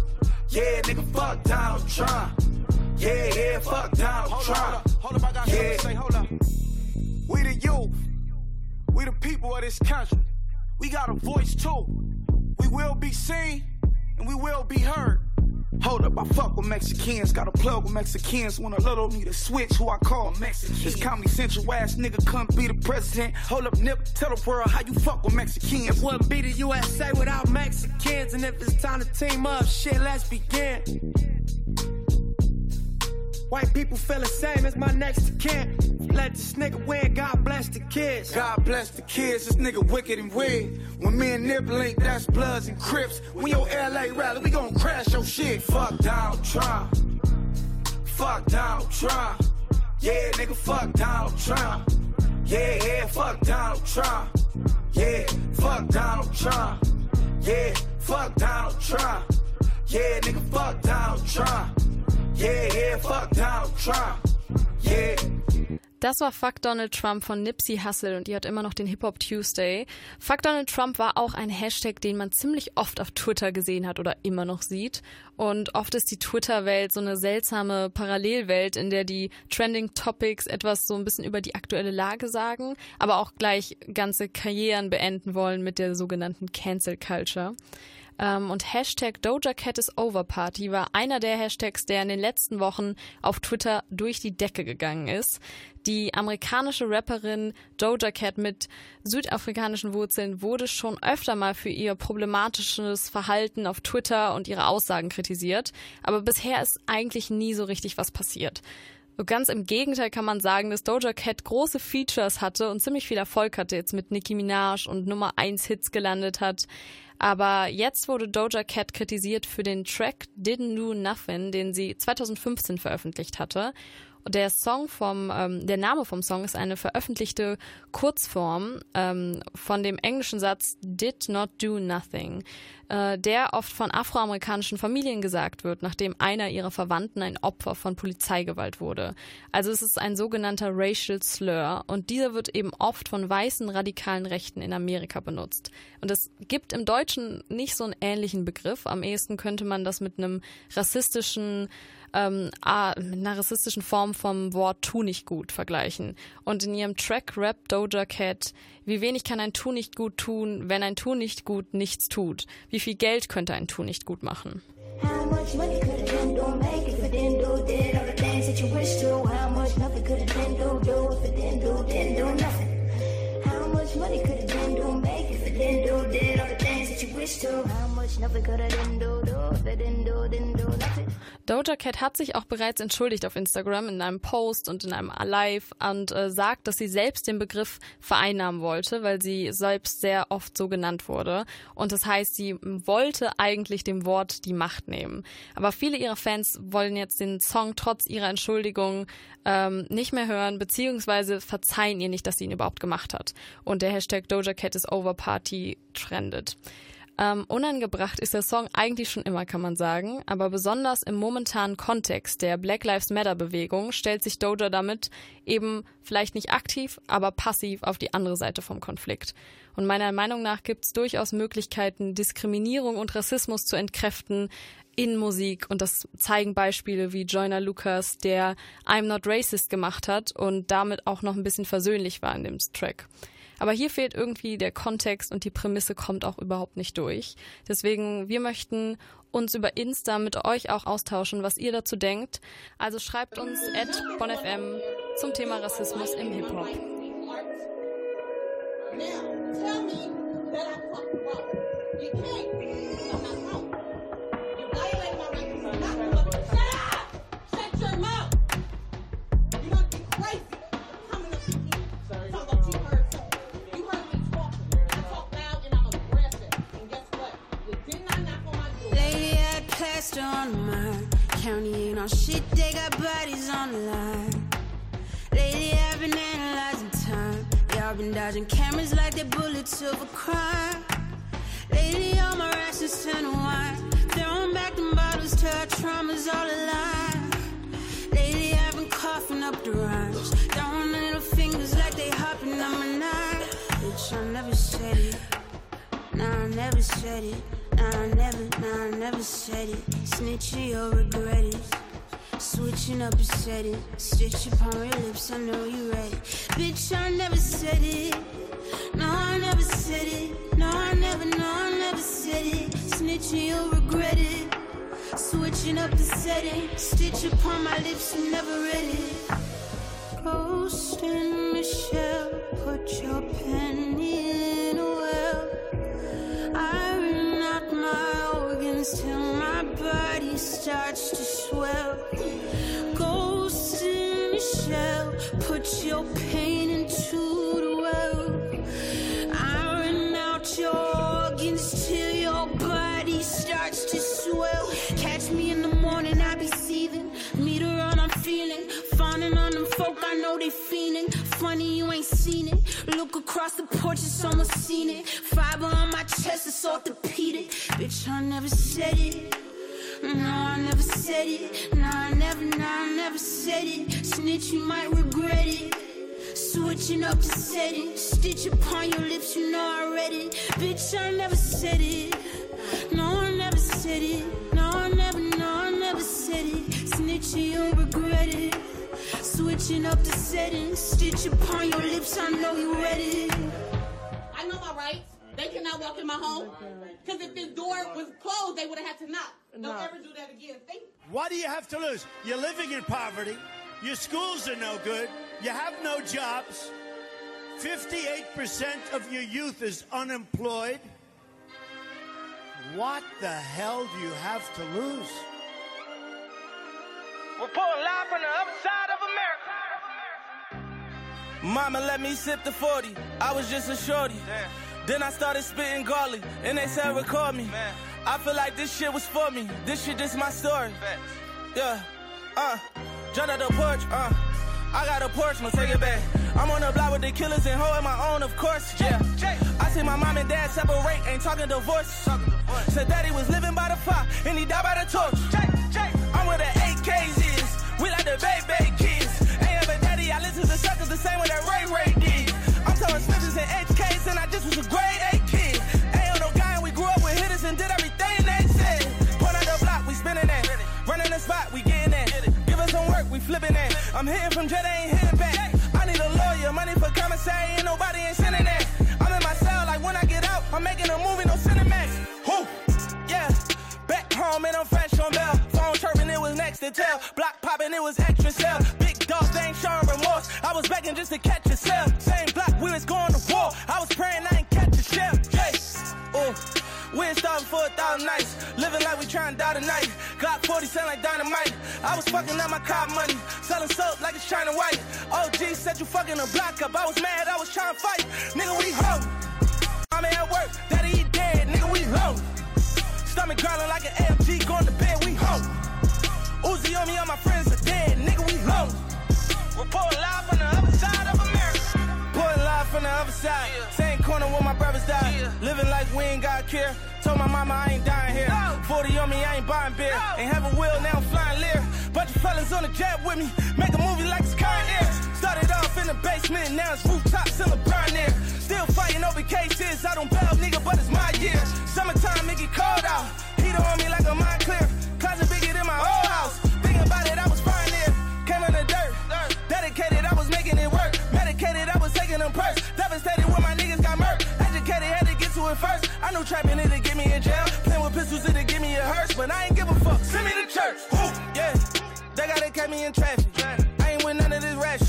Yeah, nigga, fuck Donald Trump. Yeah, yeah, fuck Donald hold Trump. Up, hold up, I got yeah. something to say, hold up. We the youth. We the people of this country. We got a voice too. We will be seen and we will be heard. Hold up, I fuck with Mexicans. Got a plug with Mexicans. When a little need a switch, who I call Mexican. This Comedy Central ass nigga couldn't be the president. Hold up, Nip, tell the world how you fuck with Mexicans. Wouldn't be the USA without Mexicans. And if it's time to team up, shit, let's begin. White people feel the same as my next kin. Let this nigga win, God bless the kids. God bless the kids, this nigga wicked and weird. When me and Nip link, that's Bloods and Crips. When your LA rally, we gon' crash your shit. Fuck Donald Trump. Fuck Donald Trump. Yeah, nigga, fuck Donald Trump. Yeah, yeah, fuck Donald Trump. Yeah, fuck Donald Trump. Yeah, fuck Donald Trump. Yeah, nigga, fuck Donald Trump. Yeah, yeah, fuck Donald Trump. Yeah. Das war Fuck Donald Trump von Nipsey Hussle und die hat immer noch den Hip Hop Tuesday. Fuck Donald Trump war auch ein Hashtag, den man ziemlich oft auf Twitter gesehen hat oder immer noch sieht. Und oft ist die Twitter-Welt so eine seltsame Parallelwelt, in der die Trending Topics etwas so ein bisschen über die aktuelle Lage sagen, aber auch gleich ganze Karrieren beenden wollen mit der sogenannten Cancel Culture. Ähm, und Hashtag Doja Cat is Over Party war einer der Hashtags, der in den letzten Wochen auf Twitter durch die Decke gegangen ist. Die amerikanische Rapperin Doja Cat mit südafrikanischen Wurzeln wurde schon öfter mal für ihr problematisches Verhalten auf Twitter und ihre Aussagen kritisiert, aber bisher ist eigentlich nie so richtig was passiert. Ganz im Gegenteil kann man sagen, dass Doja Cat große Features hatte und ziemlich viel Erfolg hatte, jetzt mit Nicki Minaj und Nummer 1 Hits gelandet hat. Aber jetzt wurde Doja Cat kritisiert für den Track Didn't Do Nothing, den sie 2015 veröffentlicht hatte. Der Song vom, ähm, der Name vom Song ist eine veröffentlichte Kurzform ähm, von dem englischen Satz Did not do nothing, äh, der oft von afroamerikanischen Familien gesagt wird, nachdem einer ihrer Verwandten ein Opfer von Polizeigewalt wurde. Also es ist ein sogenannter Racial Slur und dieser wird eben oft von weißen radikalen Rechten in Amerika benutzt. Und es gibt im Deutschen nicht so einen ähnlichen Begriff. Am ehesten könnte man das mit einem rassistischen ähm, mit einer rassistischen Form vom Wort tu nicht gut vergleichen. Und in ihrem Track Rap Doja Cat, wie wenig kann ein Tu nicht gut tun, wenn ein Tu nicht gut nichts tut? Wie viel Geld könnte ein Tu nicht gut machen? How much money could a been do make if a been do didn't do nothing? How much money could a been do make if it didn't do did all the things that you wish to. How much nothing could I didn't do. If I didn't do, didn't do nothing. Doja Cat hat sich auch bereits entschuldigt auf Instagram in einem Post und in einem Live und äh, sagt, dass sie selbst den Begriff vereinnahmen wollte, weil sie selbst sehr oft so genannt wurde. Und das heißt, sie wollte eigentlich dem Wort die Macht nehmen. Aber viele ihrer Fans wollen jetzt den Song trotz ihrer Entschuldigung ähm, nicht mehr hören, beziehungsweise verzeihen ihr nicht, dass sie ihn überhaupt gemacht hat. Und der Hashtag Doja Cat is over Party trendet. Ähm, unangebracht ist der Song eigentlich schon immer, kann man sagen, aber besonders im momentanen Kontext der Black Lives Matter Bewegung stellt sich Doja damit eben vielleicht nicht aktiv, aber passiv auf die andere Seite vom Konflikt. Und meiner Meinung nach gibt es durchaus Möglichkeiten, Diskriminierung und Rassismus zu entkräften in Musik. Und das zeigen Beispiele wie Joyner Lucas, der I'm Not Racist gemacht hat und damit auch noch ein bisschen versöhnlich war in dem Track. Aber hier fehlt irgendwie der Kontext und die Prämisse kommt auch überhaupt nicht durch. Deswegen, wir möchten uns über Insta mit euch auch austauschen, was ihr dazu denkt. Also schreibt uns at bonfm zum Thema Rassismus im Hip-Hop. Lately on my county ain't on shit, they got bodies on the line. Lately I've been analyzing time. Y'all been dodging cameras like they're bullets of a crime. Lately all my rations turn to wine. Throwing back the bottles till our trauma's all alive. Lately I've been coughing up the rhymes. Throwing little fingers like they hopping on my nine. Bitch, I never said it. Nah, I never said it. Nah, I never, nah, I never said it. Snitch it, you'll regret it. Switching up a setting. Stitch upon your lips, I know you ready. Bitch, I never said it. No, I never said it. No, I never, no, I never said it. Snitching, you'll regret it. Switching up the setting. Stitch upon my lips, you never read it. Ghost in Michelle, put your penny in a well. I my organs till my body starts to swell. Ghost in a shell, put your pain into the well. I ring out your I know they fiending. Funny you ain't seen it. Look across the porch, it's almost seen it. Fiber on my chest, it's orthopedic. Bitch, I never said it. No, I never said it. No, I never, no, I never said it. Snitch, you might regret it. Switching up the setting. Stitch upon your lips, you know I read it. Bitch, I never said it. No, I never said it. No, I never, no, I never said it. Snitch, you'll regret it. Switching up the settings. Stitch upon your lips, I know you read it. I know my rights. They cannot walk in my home. Because if this door was closed, they would have had to knock. Don't No. ever do that again. Thank What do you have to lose? You're living in poverty. Your schools are no good. You have no jobs. 58% of your youth is unemployed. What the hell do you have to lose? We pull live from the upside of America. Mama let me sip the 40. I was just a shorty. Damn. Then I started spitting garlic, and they said record me. Man. I feel like this shit was for me. This shit is my story. Facts. Yeah. Uh. drunk out the porch. Uh. I got a porch, no take it back. I'm on the block with the killers and hoeing my own, of course. Yeah. I see my mom and dad separate, ain't talking divorce. Talkin divorce. Said daddy was living by the fire, and he died by the torch. I'm with an 8K heard the baby kiss. Ain't ever daddy, I listen to suckers the same way that Ray Ray did. I'm telling Smithers and HKs, and I just was a grade A kid. Ain't no guy, and we grew up with hitters and did everything they said. Point out the block, we spinning that. Running the spot, we getting that. Give us some work, we flipping that. I'm hitting from Jet, I ain't hitting back. I need a lawyer, money for commissary, ain't nobody ain't sending that. I'm in my cell, like when I get out, I'm making a movie, no Cinemax. Who? Yeah, back home and I'm fresh on that to tell. Block popping, it was extra sell. Big dog, they ain't showing remorse. I was begging just to catch a cell. Same block, we was going to war. I was praying I ain't catch a shell. Ooh. thousand nights. Living like we trying to die tonight. Got 40 sound like dynamite. I was fucking up my car money. Selling soap like it's China White. OG said you fucking a block up. I was mad, I was trying to fight. Nigga, we home. Mommy at work, daddy he dead. Nigga, we home. Stomach growling like an AMG, going to bed, we home. Uzi on me, all my friends are dead. Nigga, we home. Report live from the other side of America. Reporting live from the other side. Same corner where my brothers died. Living like we ain't got care. Told my mama I ain't dying here. 40 on me, I ain't buying beer. Ain't have a wheel, now I'm flying lear. Bunch of fellas on the jet with me. Make a movie like it's current air. Started off in the basement, now it's rooftops in the burn air. Still fighting over cases. I don't bail, nigga, but it's my year. Summertime, it cold out. Heater on me like a mind Medicated, I was taking them perks. Devastated when my niggas got murked. Educated, had to get to it first. I knew trapping it'd get me in jail. Playing with pistols, it'd give me a hearse. But I ain't give a fuck. Send me to church. Woo. Yeah. They gotta catch me in traffic. I ain't with none of this ration.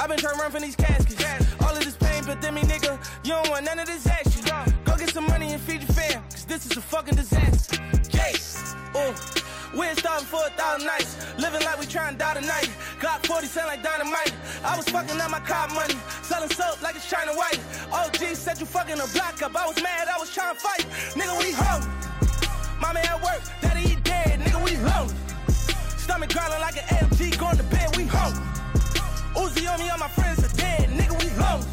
i been trying to run from these caskets. All of this pain, but then me, nigga, you don't want none of this action. Go get some money and feed your fam, cause this is a fucking disaster. Yes. Ooh. We're starving for a thousand nights. Living like we trying to die tonight. Got 40 sound like dynamite. I was fucking up my car money. Selling soap like it's China White. OG said you fucking a block up. I was mad, I was trying to fight. Nigga, we home. Mama at work, daddy he dead. Nigga, we home. Stomach growling like an AMG, going to bed, we home. Uzi on me, all my friends are dead. Nigga, we home.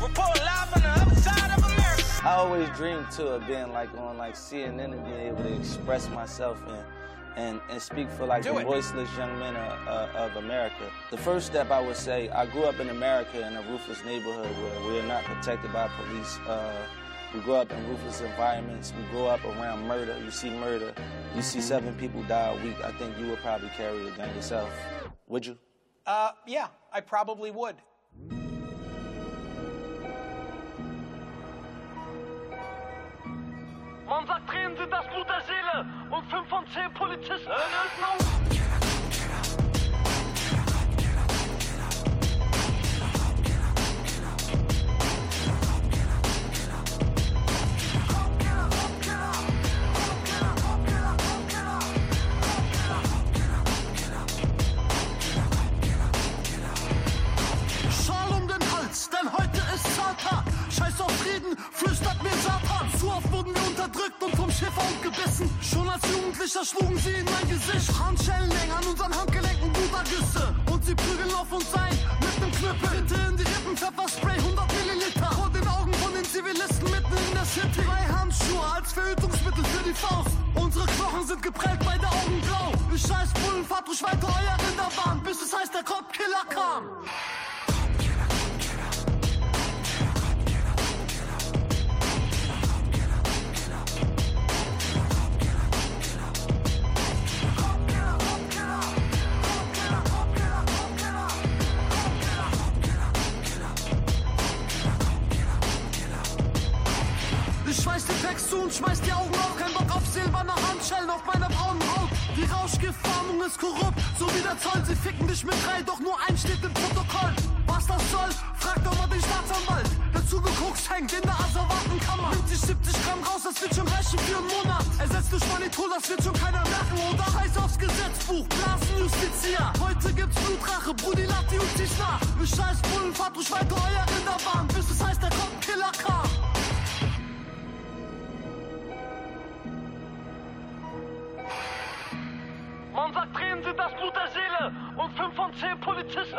Report live from the other side of America. I always dreamed too of being like on like CNN and being able to express myself and and, and speak for like Do the it. voiceless young men of, uh, of America. The first step I would say, I grew up in America in a ruthless neighborhood where we are not protected by police. Uh, we grow up in ruthless environments. We grow up around murder. You see murder. You see seven people die a week. I think you would probably carry a gun yourself. Would you? Uh, yeah, I probably would. Man sagt, Tränen sind das Blut der Seele und fünf von zehn Polizisten. Schal Scheiß auf Frieden, flüstert mir Satan. Zu oft wurden wir unterdrückt und vom Schäferhund gebissen. Schon als Jugendlicher schlugen sie in mein Gesicht. Handschellen hängen an unseren Handgelenken, Buddha-Güsse. Und sie prügeln auf uns ein mit nem Knüppel. Tritte in die Rippen, Pfefferspray, 100 Milliliter. Vor den Augen von den Zivilisten mitten in der City. Drei Handschuhe als Verhütungsmittel für die Faust. Unsere Knochen sind geprellt, beide Augen blau. Ihr scheiß Bullen, fahrt ruhig weiter euer Rinderbahn, bis es heißt, der Kopfkiller kam. Text zu und schmeiß die Augen auf. Kein Bock auf silberne Handschellen auf meiner braunen Haut. Die Rauschgiftfahndung ist korrupt, so wie der Zoll. Sie ficken dich mit drei, doch nur ein steht im Protokoll. Was das soll, frag doch mal den Staatsanwalt. Der zugeguckt hängt in der Asservatenkammer. Nimmt sich 70 Gramm raus, das wird schon reichen für einen Monat. Ersetzt durch Manitou, das wird schon keiner merken, oder? Scheiß aufs Gesetzbuch, Blasenjustizier. Heute gibt's Blutrache, Brudi, uns nicht nach. Ihr scheiß Bullen, fahrt ruhig weiter euer Rinderbahn, bis es heißt, der Kopfkiller kam. Man sagt, Tränen sind das Blut der Seele und fünf von zehn Polizisten.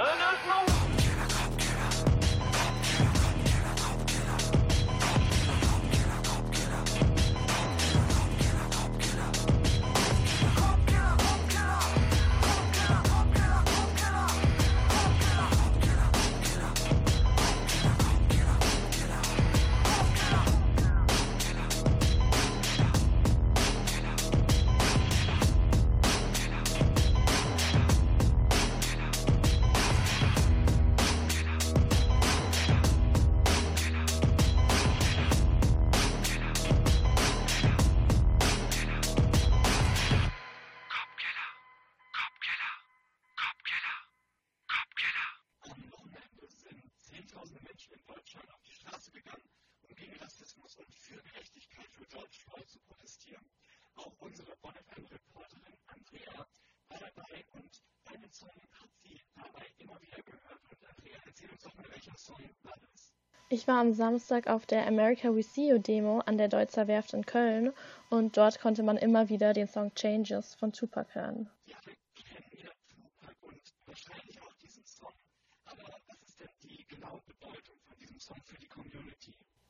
Ich war am Samstag auf der America We See You Demo an der Deutzer Werft in Köln und dort konnte man immer wieder den Song Changes von Tupac hören.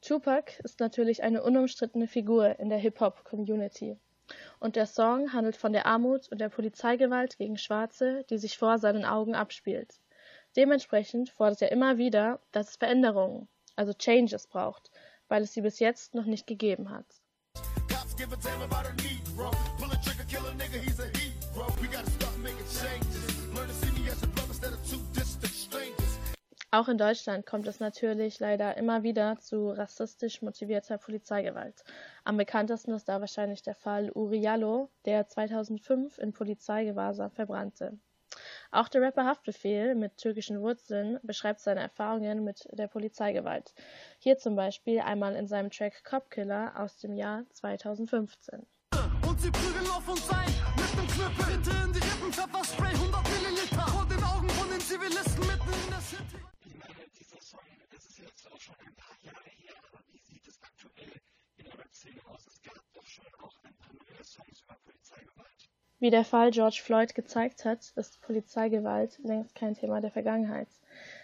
Tupac ist natürlich eine unumstrittene Figur in der Hip-Hop-Community. Und der Song handelt von der Armut und der Polizeigewalt gegen Schwarze, die sich vor seinen Augen abspielt. Dementsprechend fordert er immer wieder, dass es Veränderungen, also Changes braucht, weil es sie bis jetzt noch nicht gegeben hat. Auch in Deutschland kommt es natürlich leider immer wieder zu rassistisch motivierter Polizeigewalt. Am bekanntesten ist da wahrscheinlich der Fall Uriallo, der 2005 in Polizeigewahrsam verbrannte. Auch der Rapper Haftbefehl mit türkischen Wurzeln beschreibt seine Erfahrungen mit der Polizeigewalt. Hier zum Beispiel einmal in seinem Track Copkiller aus dem Jahr 2015. Und sie prügeln auf uns ein mit nem Knüppel. Bitte in die Rippen, Pfefferspray, 100 Milliliter. Vor den Augen von den Zivilisten mitten in der City. Dieser Song, das ist jetzt auch schon ein paar Jahre her, aber wie sieht es aktuell in der Rap-Szene aus? Es gab doch schon auch ein paar neue Songs über Polizeigewalt. Wie der Fall George Floyd gezeigt hat, ist Polizeigewalt längst kein Thema der Vergangenheit.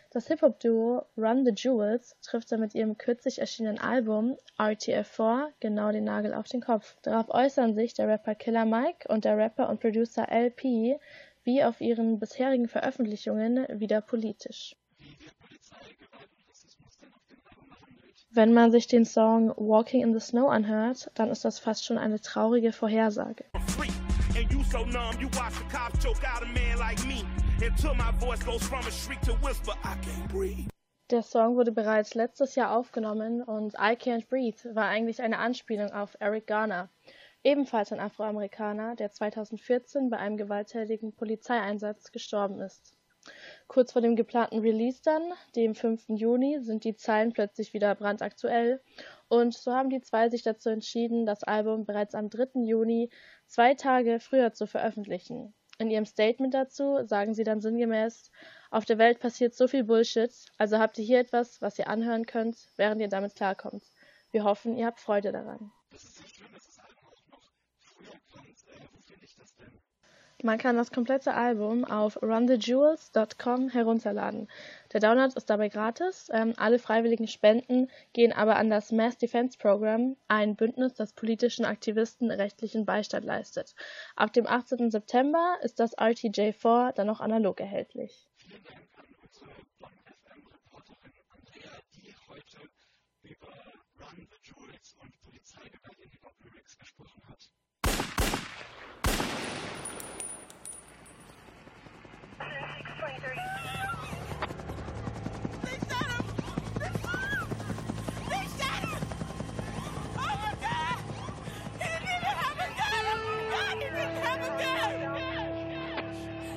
Das Hip-Hop-Duo Run the Jewels trifft da mit ihrem kürzlich erschienenen Album RTF4 genau den Nagel auf den Kopf. Darauf äußern sich der Rapper Killer Mike und der Rapper und Producer LP wie auf ihren bisherigen Veröffentlichungen wieder politisch. Wenn man sich den Song Walking in the Snow anhört, dann ist das fast schon eine traurige Vorhersage. And you so numb, you watch the cops choke out a man like me. Until my voice goes from a shriek to whisper, I can't breathe. Der Song wurde bereits letztes Jahr aufgenommen und I Can't Breathe war eigentlich eine Anspielung auf Eric Garner, ebenfalls ein Afroamerikaner, der 2014 bei einem gewalttätigen Polizeieinsatz gestorben ist. Kurz vor dem geplanten Release dann, dem 5. Juni, sind die Zeilen plötzlich wieder brandaktuell und so haben die zwei sich dazu entschieden, das Album bereits am 3. Juni, zwei Tage früher zu veröffentlichen. In ihrem Statement dazu sagen sie dann sinngemäß, auf der Welt passiert so viel Bullshit, also habt ihr hier etwas, was ihr anhören könnt, während ihr damit klarkommt. Wir hoffen, ihr habt Freude daran. Man kann das komplette Album auf runthejewels.com herunterladen. Der Download ist dabei gratis. Ähm, alle freiwilligen Spenden gehen aber an das Mass Defense Program, ein Bündnis, das politischen Aktivisten rechtlichen Beistand leistet. Ab dem 18. September ist das RTJ4 dann noch analog erhältlich.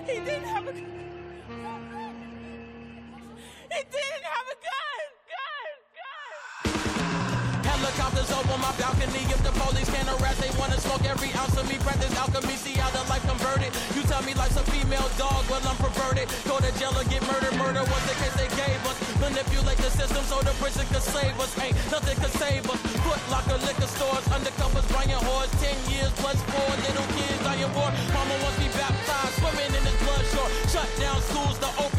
He didn't have a gun. He didn't have a gun. Helicopters over my balcony. If the police can't harass, they wanna smoke every ounce of me. Practice alchemy, see how the life converted. You tell me life's a female dog, well I'm perverted. Go to jail or get murdered. Murder was the case they gave us. Manipulate the system so the prison could save us. Ain't nothing could save us. Foot locker, liquor stores, undercovers, buying whores. Ten years plus four little kids dying war. Mama wants me baptized, swimming in this blood shore. Shut down schools to open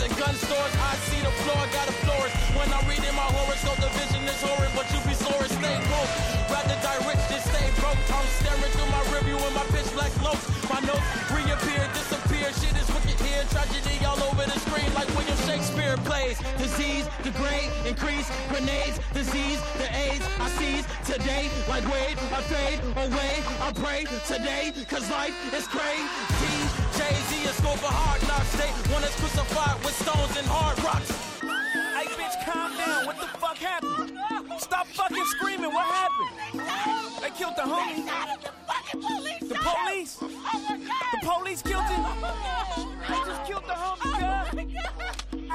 and gun stores. I see the floor, got a florist. When I read in my horoscope, the vision is horrid, but you be sore and stay broke. Rather die rich than stay broke. I'm staring through my review with my pitch black notes. My notes reappear, disappear. Shit is wicked here. Tragedy all over the screen like William Shakespeare plays. Disease, degrade, increase, grenades, disease, the AIDS I seize today. Like Wade, I fade away. I pray today, cause life is crazy. Jay-Z is scope for hard knocks. They want us crucified with stones and hard rocks. Hey, bitch, calm down. What the fuck happened? Stop fucking screaming. What happened? They killed the homie. The police? The police killed him? They just killed the homie, cuz.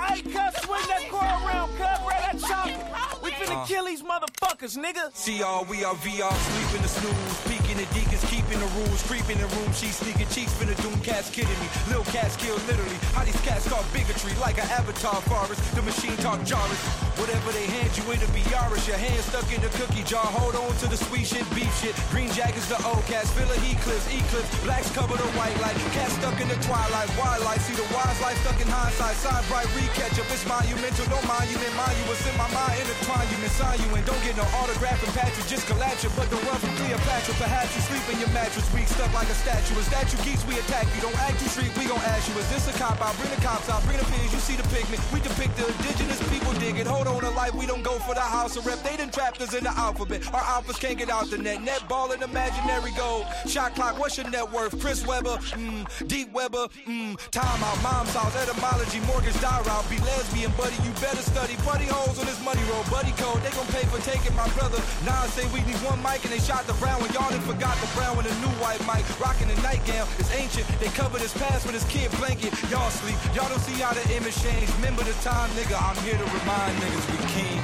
Hey, cuz, swing that car around, cuz. Grab that chopper. Finna Uh. kill these motherfuckers, nigga. CR, we are VR, sleeping the snooze, peeking the deacons keeping the rules, creeping the room, she's sneaking cheeks, finna doom cats kidding me. Lil cats kill literally. How these cats call bigotry like an avatar forest. The machine talk jarvis. Whatever they hand you, it'll be Yarish. Your hand stuck in the cookie jar. Hold on to the sweet shit, beef shit. Green jackets, the old cats. Filler eclipse, eclipse. Blacks cover the white light. Cats stuck in the twilight. Wildlife, see the wise life stuck in hindsight. Side bright, recatch up. It's monumental, no monument. Mind you, what's in my mind. Intertwine you, sign you, and don't get no autograph and patches. Just collapse you, but the run from Cleopatra. Perhaps you sleep in your mattress, weak stuck like a statue. That you geeks? We attack you. Don't act too street, we gon' ask you. Is this a cop out? Bring the cops out, bring the pigs. You see the pigment. We depict the indigenous people dig it. Hold on to life, we don't go for the house of rep. They done trapped us in the alphabet. Our alphas can't get out the net. Net ball and imaginary goal. Shot clock, what's your net worth? Chris Webber, mmm. Deep Webber, mmm. Time out, mom's house, etymology, mortgage, die route. Be lesbian, buddy, you better study. Buddy holes on this money roll, buddy code. They gon' pay for taking my brother. Nas say we need one mic and they shot the brown one. Y'all done forgot the brown with a new white mic. Rocking the nightgown, it's ancient. They covered his past with his kid blanket. Y'all sleep, y'all don't see how the image changed. Remember the time, nigga, I'm here to remind niggas we king.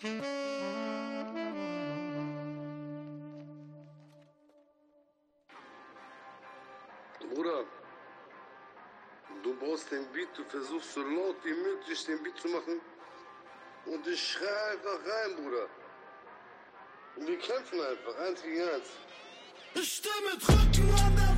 Bruder, du brauchst den Beat, du versuchst so laut wie möglich den Beat zu machen. Und ich schrei einfach rein, Bruder. Und wir kämpfen einfach, eins gegen eins. Ich stehe mit an der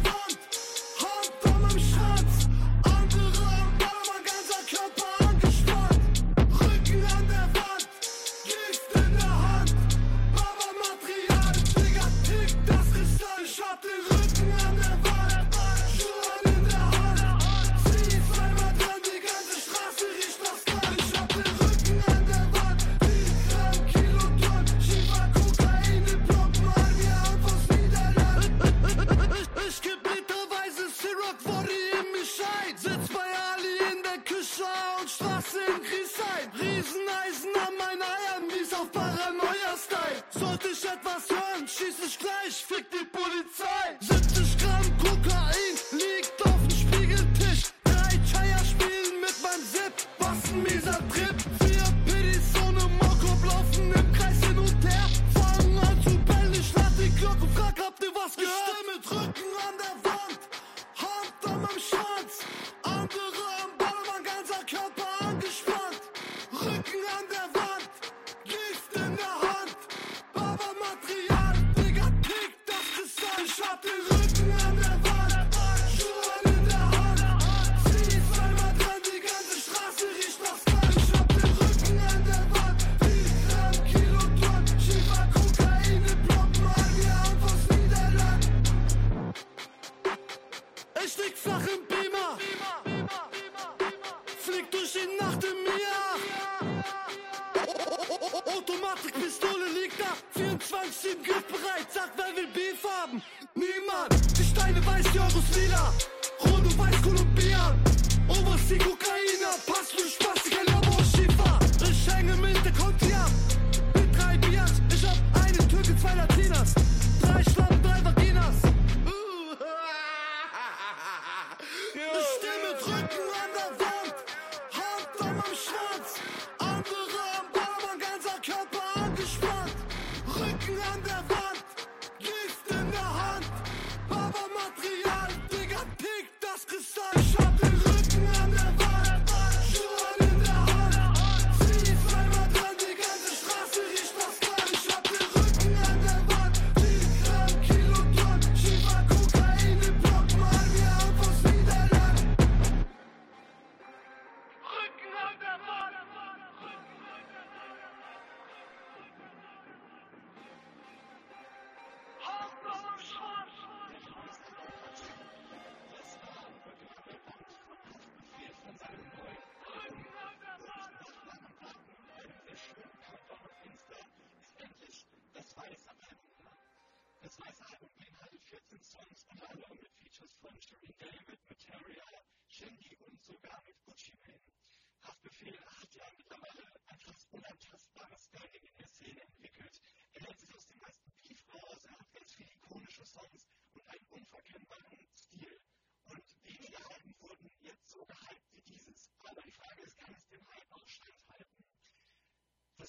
Etwas hören, schieß ich gleich, fick die Polizei. 70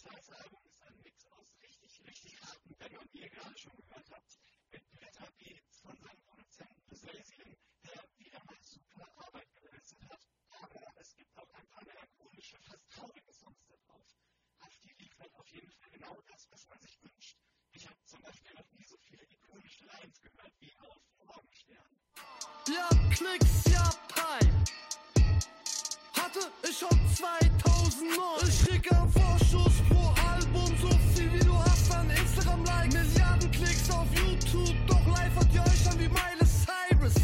Album ist ein Mix aus richtig, richtig harten Bängern, wie ihr gerade schon gehört habt, mit Blätter Beats von seinem Produzenten Pesasian, der wieder mal super Arbeit geleistet hat. Aber es gibt auch ein paar melancholische, fast traurige Songs da drauf. Hafti liefert auf jeden Fall genau das, was man sich wünscht. Ich habe zum Beispiel noch nie so viele ikonische Lines gehört wie auf Morgenstern. Ja, Klicks, ja, Pipe. Hatte ich schon 2009. Ich krieg am Vorschuss YouTube, doch live hat ihr euch an wie Miley Cyrus.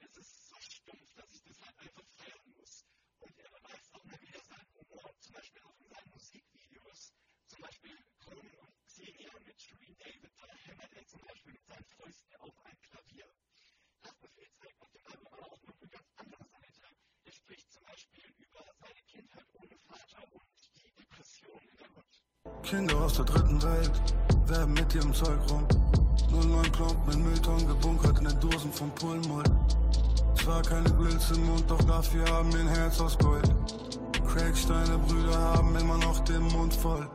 Es ist so stumpf, dass ich das halt einfach feiern muss. Und er beweist auch mal wieder seinen Humor, zum Beispiel auch in seinen Musikvideos. Zum Beispiel Conan und Xenia mit Shereen David, da hämmert er zum Beispiel mit seinen Fäusten auf ein Klavier. Haftbefehl zeigt auf dem Album aber auch noch eine ganz andere Seite. Er spricht zum Beispiel über seine Kindheit ohne Vater und die Depression in der Hut. Kinder aus der dritten Welt werben mit ihrem Zeug rum. 09 Plomb mit Mülltonnen gebunkert in den Dosen vom Pullmoll. Zwar keine Grills im Mund, doch dafür haben wir ein Herz aus Gold. Craigsteine Brüder haben immer noch den Mund voll.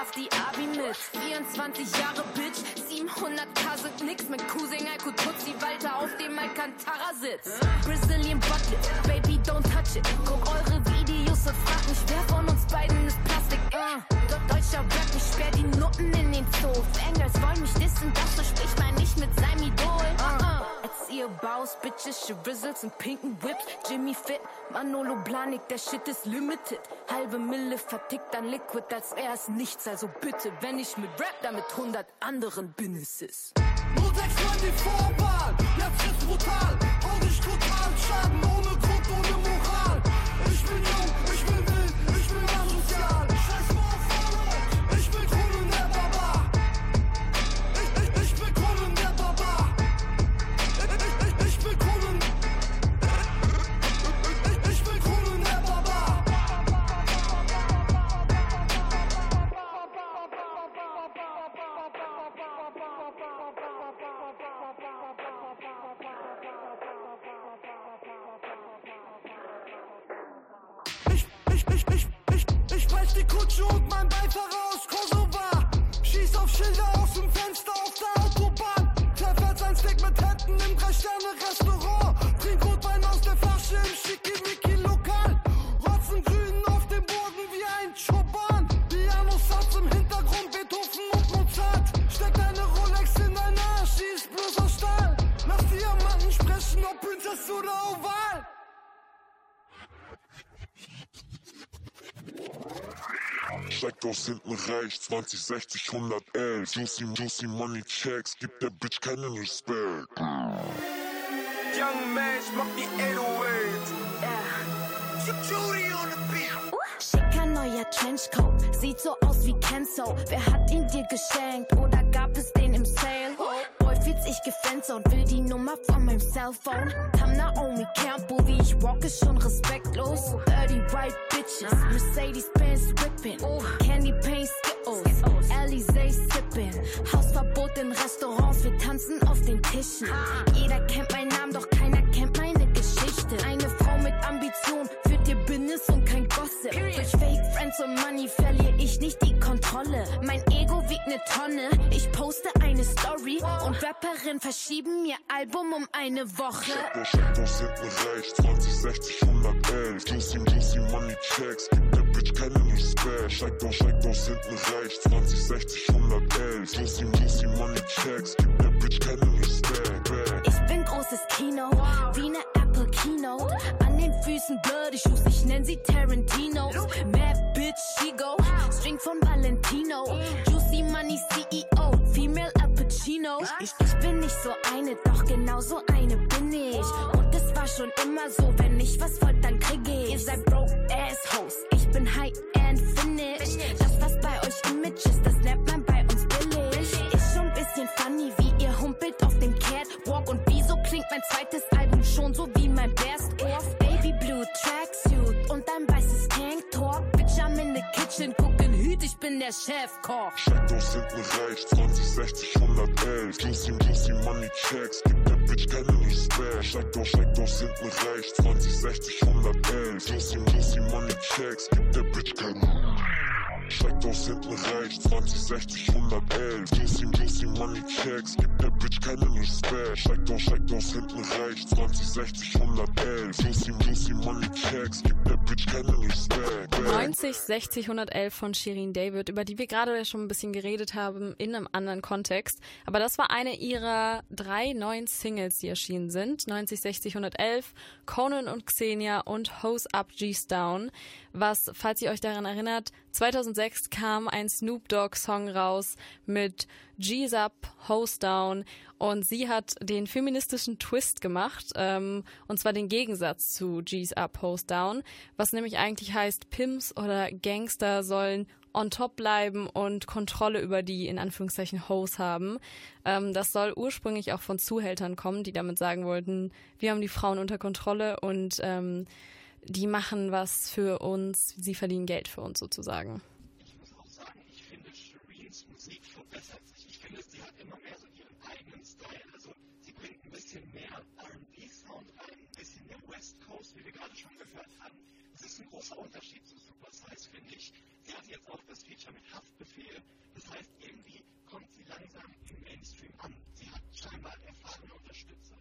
Hafti Abi mit. 24 Jahre Bitch. 700k sind nix mit Cousin Alko Tutsi Walter auf dem Alcantara-Sitz. Brazilian Bucket. Baby, don't touch it. Guck eure Videos und frag mich, wer von uns beiden ist Plastik. Uh. Deutscher Rap, sperr die Nutten in den Zoo. Fangirls wollen mich dissen, das so sprich mal nicht mit seinem Idol. Uh -uh. Erziehe Baus, Bitches, Shrizzles und pinken Whips. Jimmy Fit, Manolo Blanik, der Shit ist limited. Halbe Mille vertickt an Liquid, als wär es nichts. Also bitte, wenn ich mit Rap, dann mit 100 anderen Businesses. 069 die Vorwahl, jetzt wird's brutal. 20, 60, 111. Juicy, juicy Money Checks, gibt der Bitch keinen Respekt. Young Mash macht die 808. Judy on the beat. Schicker neuer Trenchcoat, sieht so aus wie Kenzo. Wer hat ihn dir geschenkt oder gab es den im Sale? Boy fühlt sich gefenstert, will die Nummer von meinem Cellphone. Tam Naomi Campbell, wie ich walk, ist schon respektlos. Dirty white bitches, Mercedes-Benz whipping. Candy Paint Skittles, Alizé sipping. Hausverbot in Restaurants, wir tanzen auf den Tischen. Jeder kennt meinen Namen, doch keiner kennt meine Geschichte. Eine Frau mit Ambition Business und kein Gossip. Durch Fake Friends und Money verliere ich nicht die Kontrolle. Mein Ego wiegt ne Tonne. Ich poste eine Story und Rapperin verschieben mir Album um eine Woche. Der steigt aus hinten rechts, 20, 60, 111. Juicy, juicy Money Checks, gibt der Bitch keinen Respekt. Aus, steigt aus hinten rechts, 20, 60, 111. Juicy, juicy Money Checks, gibt der Bitch keinen Respekt. Ich bin großes Kino, wie ne Apple Keynote. Den Füßen Bloody Shoes, ich nenn sie Tarantino. Mad Bitch, she go. String von Valentino. Juicy Money CEO, Female Al Pacino. Ich, ich bin nicht so eine, doch genau so eine bin ich. Und es war schon immer so, wenn ich was wollt, dann krieg ich. Ihr seid broke ass hoes, ich bin high and finish. Das, was bei euch Image ist, das nennt man bei uns billig. Ist schon ein bisschen funny, wie ihr humpelt auf dem Catwalk. Und wieso klingt mein zweites Album schon so wie mein Best Blue Tracksuit und ein weißes Tanktop. Bitch, I'm in the kitchen, gucken Hüt, ich bin der Chefkoch. Aus hinten rechts, 20, 60, 111. Juicy, juicy Money Checks, gibt der Bitch keinen Respekt. Steigt aus hinten rechts, 20, 60, 111. Juicy, juicy Money Checks, gibt der Bitch keinen Steigt aus hinten rechts, 20, 60, 111. Juicy, juicy Money Checks, gibt der Bitch keinen Respekt. Steigt aus, steigt aus hinten rechts, 20, 60, 111. Juicy, juicy Money Checks, gibt der Bitch keinen Respekt. 90, 60, 111 von Shirin David, über die wir gerade schon ein bisschen geredet haben in einem anderen Kontext. Aber das war eine ihrer drei neuen Singles, die erschienen sind. 90, 60, 111, Conan und Xenia und Hose Up G's Down. Was, falls ihr euch daran erinnert, 2006 kam ein Snoop Dogg Song raus mit G's Up, Hose Down und sie hat den feministischen Twist gemacht, ähm, und zwar den Gegensatz zu G's Up, Hose Down, was nämlich eigentlich heißt, Pimps oder Gangster sollen on top bleiben und Kontrolle über die in Anführungszeichen Hoes haben. Ähm, das soll ursprünglich auch von Zuhältern kommen, die damit sagen wollten, wir haben die Frauen unter Kontrolle und ähm, die machen was für uns, sie verdienen Geld für uns sozusagen. Ich muss auch sagen, ich finde Shireen's Musik verbessert sich. Ich finde, sie hat immer mehr so ihren eigenen Style. Also sie bringt ein bisschen mehr R&B-Sound rein, ein bisschen mehr West Coast, wie wir gerade schon gehört haben. Das ist ein großer Unterschied zu Super Size, finde ich. Sie hat jetzt auch das Feature mit Haftbefehl. Das heißt, irgendwie kommt sie langsam im Mainstream an. Sie hat scheinbar erfahrene Unterstützer.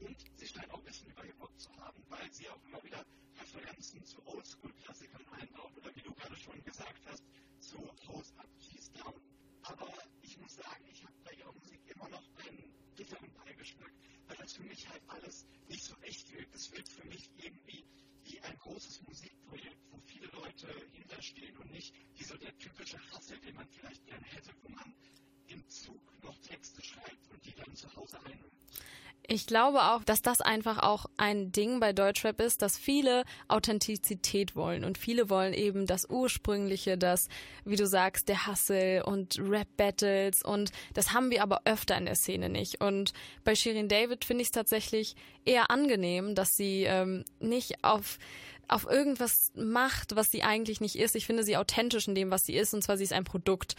Und sie scheint auch ein bisschen übergebrückt zu haben, weil sie auch immer wieder Referenzen zu Oldschool-Klassikern einbaut oder wie du gerade schon gesagt hast, zu House Up, She's Down. Aber ich muss sagen, ich habe bei ihrer Musik immer noch einen bitteren Beigeschmack, weil das für mich halt alles nicht so echt wirkt. Es wirkt für mich irgendwie wie ein großes Musikprojekt, wo viele Leute hinterstehen und nicht wie so der typische Hassel, den man vielleicht gerne hätte, wo man im Zug noch Texte schreibt und die dann zu Hause einnimmt. Ich glaube auch, dass das einfach auch ein Ding bei Deutschrap ist, dass viele Authentizität wollen und viele wollen eben das Ursprüngliche, das, wie du sagst, der Hustle und Rap-Battles und das haben wir aber öfter in der Szene nicht. Und bei Shirin David finde ich es tatsächlich eher angenehm, dass sie ähm, nicht auf auf irgendwas macht, was sie eigentlich nicht ist. Ich finde sie authentisch in dem, was sie ist, und zwar sie ist ein Produkt.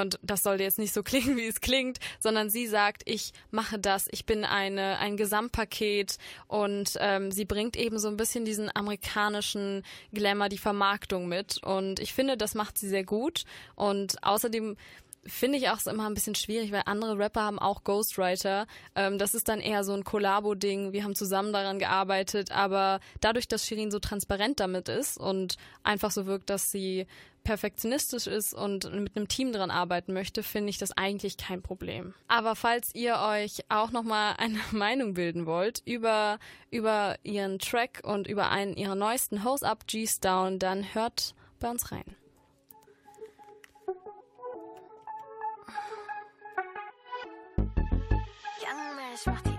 Und das soll jetzt nicht so klingen, wie es klingt, sondern sie sagt, ich mache das, ich bin eine, ein Gesamtpaket und ähm, sie bringt eben so ein bisschen diesen amerikanischen Glamour, die Vermarktung mit. Und ich finde, das macht sie sehr gut. Und außerdem finde ich auch immer ein bisschen schwierig, weil andere Rapper haben auch Ghostwriter. Ähm, das ist dann eher so ein Kollabo-Ding. Wir haben zusammen daran gearbeitet, aber dadurch, dass Shirin so transparent damit ist und einfach so wirkt, dass sie perfektionistisch ist und mit einem Team dran arbeiten möchte, finde ich das eigentlich kein Problem. Aber falls ihr euch auch nochmal eine Meinung bilden wollt über, über ihren Track und über einen ihrer neuesten Hose Up G's Down, dann hört bei uns rein. Party.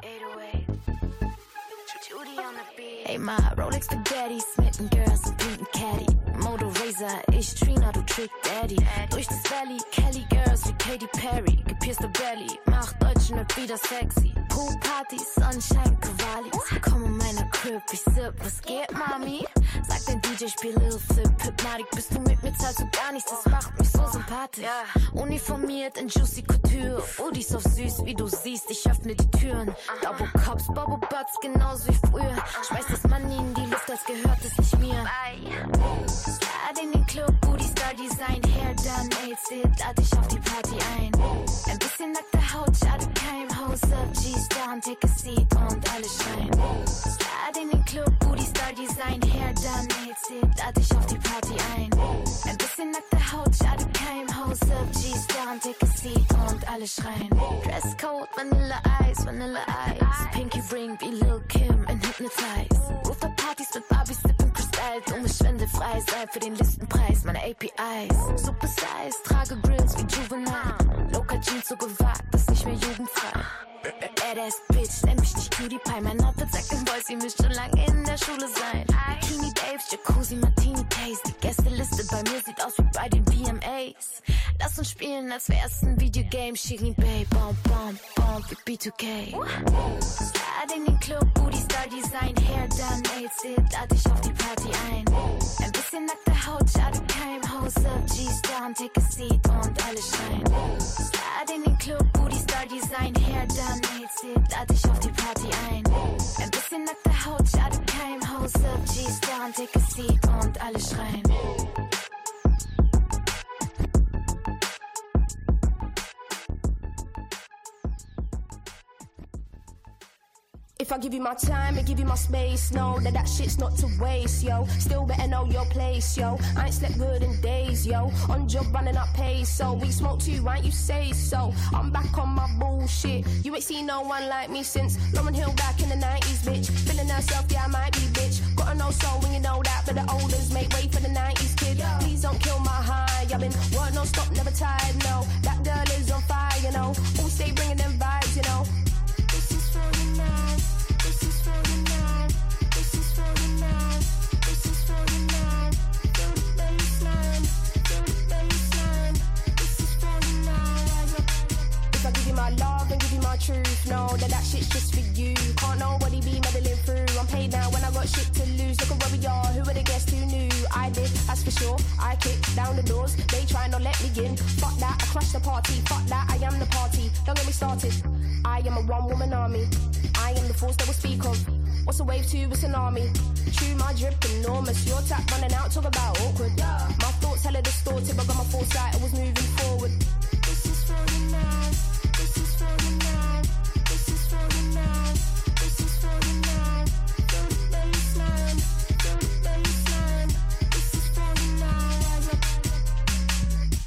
Ma, Rolex Spaghetti, smitten Girls und pinken Caddy. Moto Razor, ich Trina, du Trick Daddy. Durch das Valley, Kelly Girls wie Katy Perry. Gepierste Belly, macht deutschen Rap wieder sexy. Pool Party, Sunshine, Cavallis. Komm in meiner Crib, ich sip, was geht, Mami? Sag dein DJ, spiel Lil Flip, Hypnotic, bist du mit mir, zahlst du gar nichts, das macht mich so sympathisch. Uniformiert in Juicy Couture, Udis auf süß, wie du siehst, ich öffne die Türen. Double Cups, Bubble Butts, genauso wie früher. Schmeiß das Money in die Luft, als gehört es nicht mir. Slide in den Club, Booty Star Design, Hair done, AIDS it, lad dich auf die Party ein. Ein bisschen nackte Haut, schade kein Hose up, G's down, take a seat und alle schreien. Slide in den Club, Booty Star Design, Hair done, AIDS it, lad dich auf die Party ein. Ein bisschen nackte Haut, schade kein Hose up, G's down, take a seat und alle schreien. Dresscode, Vanilla Ice, Vanilla Ice, Pinky Ring wie Lil Kim in Hypnotize. Rooftop-Partys mit Barbies, sippen Kristall, dumme Schwinde, frei sei für den Listenpreis, meine APIs. Super Size, trage Grills wie Juvenile. Local Jeans so gewagt, ist nicht mehr jugendfrei. Badass Bitch, nenn mich nicht Cutie Pie. Mein Outfit sagt den Boys, sie müsst schon lange in der Schule sein. Lass uns spielen, als wär's ein Videogame. Shirin Bay, Bomb, Bomb, Bomb wie B2K. Slide in den Club, Booty Star Design, Hair done, AIDS it, lad dich auf die Party ein. Ein bisschen nackte Haut, schade kein Hose up, G's down, take a seat und alle schreien. Slide in den Club, Booty Star Design, Hair done, AIDS it, lad dich auf die Party ein. Ein bisschen nackte Haut, schade kein Hose up, G's down, take a seat und alle schreien. If I give you my time and give you my space, know that that shit's not to waste, yo. Still better know your place, yo. I ain't slept good in days, yo. On job running up pace, so we smoke too, right? You say so. I'm back on my bullshit. You ain't seen no one like me since Lauren Hill back in the 90s, bitch. Feeling herself, yeah, I might be, bitch. Gotta know so when you know that, but the olders make way for the 90s, kid. Please don't kill my high. I've been work no stop, never tired, no. That girl is on fire, you know. All stay bringing them vibes, you know. Know that that shit's just for you. Can't nobody be meddling through. I'm paid now when I got shit to lose. Look at where we are. Who would have guessed who knew? I did, that's for sure. I kicked down the doors. They try not let me in. Fuck that, I crushed the party. Fuck that, I am the party. Don't get me started. I am a one woman army. I am the force that will speak of. What's a wave to a tsunami? True, my drip enormous. Your tap running out, talk about awkward. My thoughts hella distorted, but got my foresight. I was moving forward. This is for the night.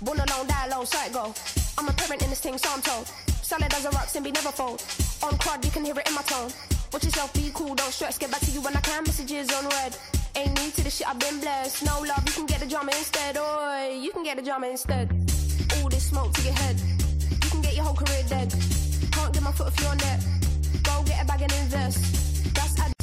Born alone, die alone, sight go. I'm a parent in this thing, so I'm told. Solid as a rock, be never fold. On crowd, you can hear it in my tone. Watch yourself, be cool, don't stress. Get back to you when I can. Messages on red. Ain't new to the shit, I've been blessed. No love, you can get the drama instead. Oi, you can get the drama instead. All this smoke to your head. You can get your whole career dead. Can't get my foot off your neck. Go get a bag and invest. That's ad-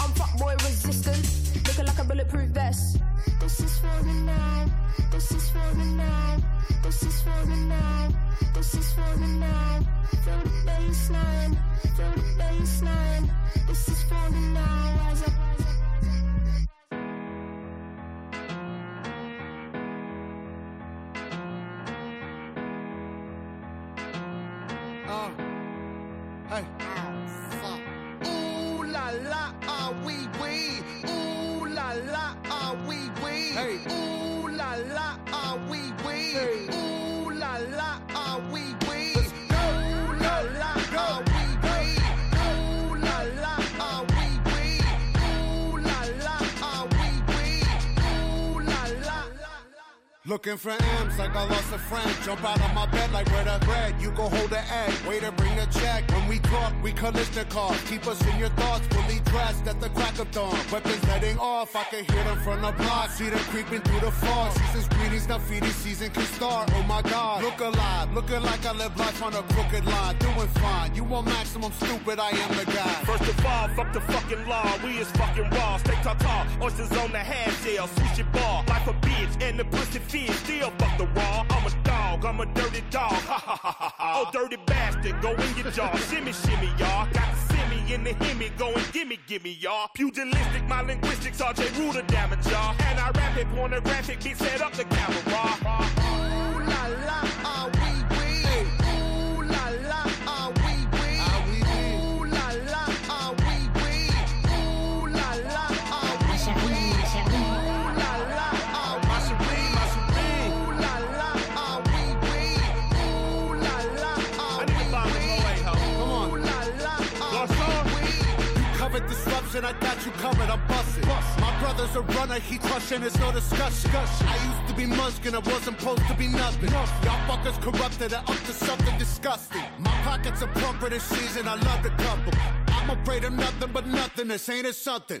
I'm fuckboy resistant. Looking like a bulletproof vest. This is for the night. This is for the night. This is for the night. This is for the night. Feel the baseline. Feel the baseline. This is for the night. Rise up. Uh, hey. Ooh la la, ah wee Looking for M's like I lost a friend. Jump out of my bed like where the bread. You go hold the egg. Waiter, bring the check. When we talk, we Kalishnikov. Keep us in your thoughts, fully dressed at the crack of dawn. Weapons letting off. I can hear them from the block. See them creeping through the fog. Season's greetings, the feeding season can start. Oh my God. Look alive. Looking like I live life on a crooked line. Doing fine. You want maximum stupid, I am the guy. First of all, fuck the fucking law. We is fucking raw. Stay tall. Oysters on the half shell. Switch your ball. Like a bitch. And the pussy fit. Still fuck the raw. I'm a dog. I'm a dirty dog. Oh, dirty bastard. Go in your jaw. shimmy, shimmy, y'all. Got semi in the hemi. Go and gimme, gimme, y'all. Pugilistic, my linguistics. RJ Ruler damage, y'all. And I rap it pornographic. Bitch, set up the camera. Ooh la la, disruption, I got you covered, I'm busting. My brother's a runner, he crushing, it's no discussion. I used to be Munchkin, I wasn't supposed to be nothing. Y'all fuckers corrupted and up to something disgusting. My pockets are plumper this season, I love the couple. I'm afraid of nothing but nothingness, ain't it something?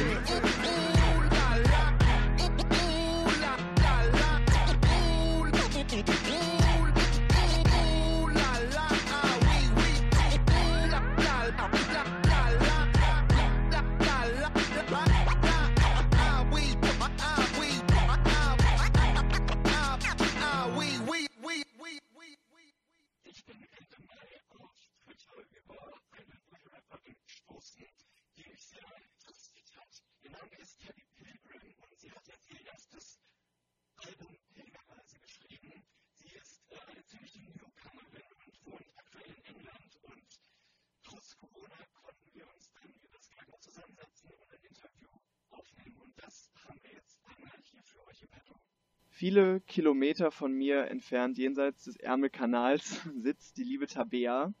Viele Kilometer von mir entfernt, jenseits des Ärmelkanals, sitzt die liebe Tabea,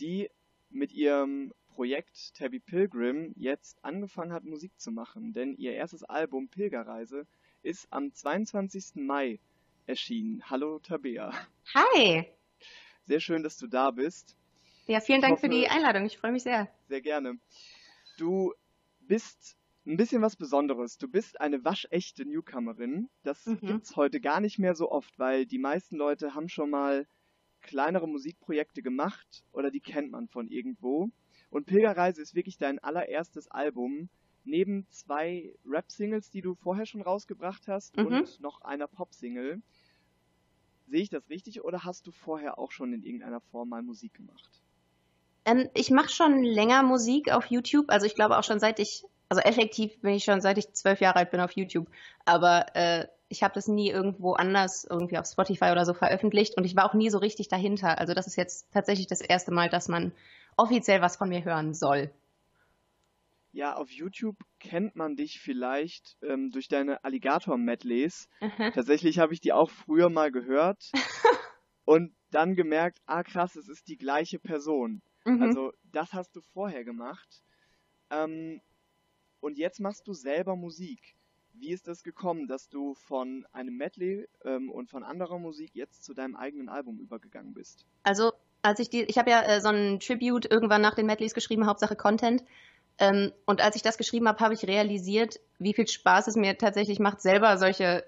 die mit ihrem Projekt Tabby Pilgrim jetzt angefangen hat, Musik zu machen. Denn ihr erstes Album Pilgerreise ist am 22. Mai erschienen. Hallo Tabea. Hi. Sehr schön, dass du da bist. Ja, vielen Dank für hoffe- die Einladung. Ich freue mich sehr. Sehr gerne. Du bist ein bisschen was Besonderes. Du bist eine waschechte Newcomerin. Das Mhm. gibt's heute gar nicht mehr so oft, weil die meisten Leute haben schon mal kleinere Musikprojekte gemacht oder die kennt man von irgendwo. Und Pilgerreise ist wirklich dein allererstes Album. Neben zwei Rap-Singles, die du vorher schon rausgebracht hast Mhm. und noch einer Pop-Single. Sehe ich das richtig oder hast du vorher auch schon in irgendeiner Form mal Musik gemacht? Ähm, ich mache schon länger Musik auf YouTube. Also ich glaube auch schon seit ich, also effektiv bin ich schon seit ich zwölf Jahre alt bin auf YouTube. Aber äh, ich habe das nie irgendwo anders, irgendwie auf Spotify oder so veröffentlicht und ich war auch nie so richtig dahinter. Also das ist jetzt tatsächlich das erste Mal, dass man offiziell was von mir hören soll. Ja, auf YouTube kennt man dich vielleicht ähm, durch deine Alligator-Medleys. Tatsächlich habe ich die auch früher mal gehört und dann gemerkt, ah krass, es ist die gleiche Person. Mhm. Also das hast du vorher gemacht. Ähm, und jetzt machst du selber Musik. Wie ist das gekommen, dass du von einem Medley ähm, und von anderer Musik jetzt zu deinem eigenen Album übergegangen bist? Also, als ich die, ich habe ja äh, so ein Tribute irgendwann nach den Medleys geschrieben, Hauptsache Content. Ähm, und als ich das geschrieben habe, habe ich realisiert, wie viel Spaß es mir tatsächlich macht, selber solche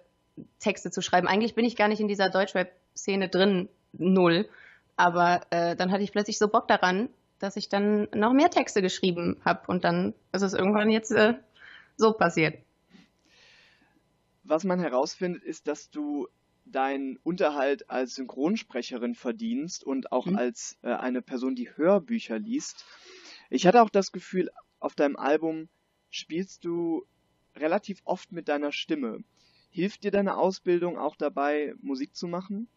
Texte zu schreiben. Eigentlich bin ich gar nicht in dieser Deutschrap-Szene drin, null. Aber äh, dann hatte ich plötzlich so Bock daran, dass ich dann noch mehr Texte geschrieben habe. Und dann ist es irgendwann jetzt äh, so passiert. Was man herausfindet, ist, dass du deinen Unterhalt als Synchronsprecherin verdienst und auch mhm. als äh, eine Person, die Hörbücher liest. Ich hatte auch das Gefühl, auf deinem Album spielst du relativ oft mit deiner Stimme. Hilft dir deine Ausbildung auch dabei, Musik zu machen?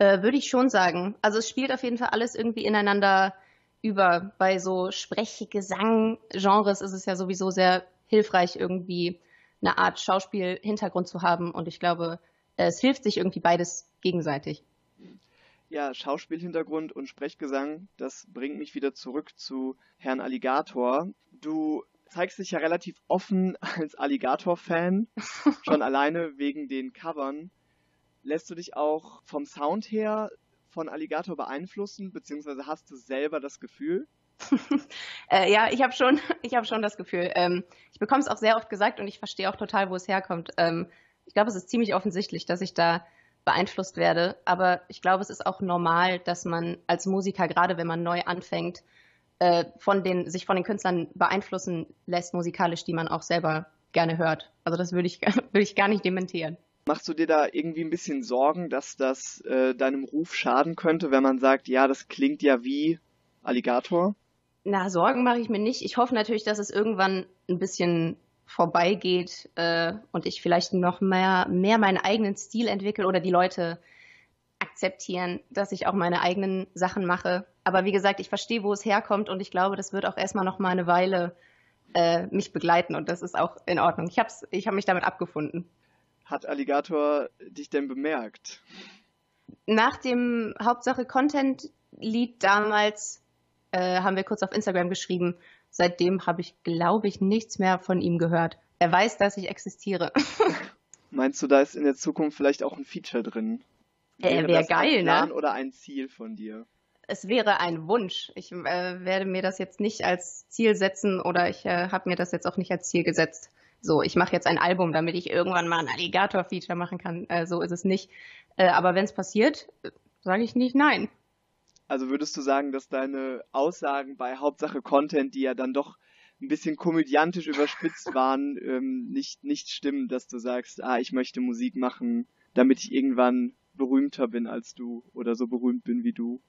Äh, Würde ich schon sagen. Also es spielt auf jeden Fall alles irgendwie ineinander über. Bei so Sprechgesang-Genres ist es ja sowieso sehr hilfreich, irgendwie eine Art Schauspiel-Hintergrund zu haben. Und ich glaube, es hilft sich irgendwie beides gegenseitig. Ja, Schauspielhintergrund und Sprechgesang, das bringt mich wieder zurück zu Herrn Alligator. Du zeigst dich ja relativ offen als Alligator-Fan, schon alleine wegen den Covern. Lässt du dich auch vom Sound her von Alligator beeinflussen, beziehungsweise hast du selber das Gefühl? äh, ja, ich habe schon, ich habe schon das Gefühl. Ähm, ich bekomme es auch sehr oft gesagt und ich verstehe auch total, wo es herkommt. Ähm, ich glaube, es ist ziemlich offensichtlich, dass ich da beeinflusst werde. Aber ich glaube, es ist auch normal, dass man als Musiker, gerade wenn man neu anfängt, äh, von den, sich von den Künstlern beeinflussen lässt, musikalisch, die man auch selber gerne hört. Also das würde ich, würde ich gar nicht dementieren. Machst du dir da irgendwie ein bisschen Sorgen, dass das äh, deinem Ruf schaden könnte, wenn man sagt, ja, das klingt ja wie Alligator? Na, Sorgen mache ich mir nicht. Ich hoffe natürlich, dass es irgendwann ein bisschen vorbeigeht äh, und ich vielleicht noch mehr, mehr meinen eigenen Stil entwickle oder die Leute akzeptieren, dass ich auch meine eigenen Sachen mache. Aber wie gesagt, ich verstehe, wo es herkommt und ich glaube, das wird auch erstmal noch mal eine Weile äh, mich begleiten und das ist auch in Ordnung. Ich habe ich hab mich damit abgefunden. Hat Alligator dich denn bemerkt? Nach dem Hauptsache Content-Lied damals äh, haben wir kurz auf Instagram geschrieben, Seitdem habe ich, glaube ich, nichts mehr von ihm gehört. Er weiß, dass ich existiere. Meinst du, da ist in der Zukunft vielleicht auch ein Feature drin? Er wäre geil, ein Plan ne? Oder ein Ziel von dir? Es wäre ein Wunsch. Ich äh, werde mir das jetzt nicht als Ziel setzen oder ich äh, habe mir das jetzt auch nicht als Ziel gesetzt. So, ich mache jetzt ein Album, damit ich irgendwann mal ein Alligator-Feature machen kann. Äh, so ist es nicht. Äh, aber wenn es passiert, sage ich nicht nein. Also würdest du sagen, dass deine Aussagen bei Hauptsache Content, die ja dann doch ein bisschen komödiantisch überspitzt waren, ähm, nicht, nicht stimmen, dass du sagst, ah, ich möchte Musik machen, damit ich irgendwann berühmter bin als du oder so berühmt bin wie du?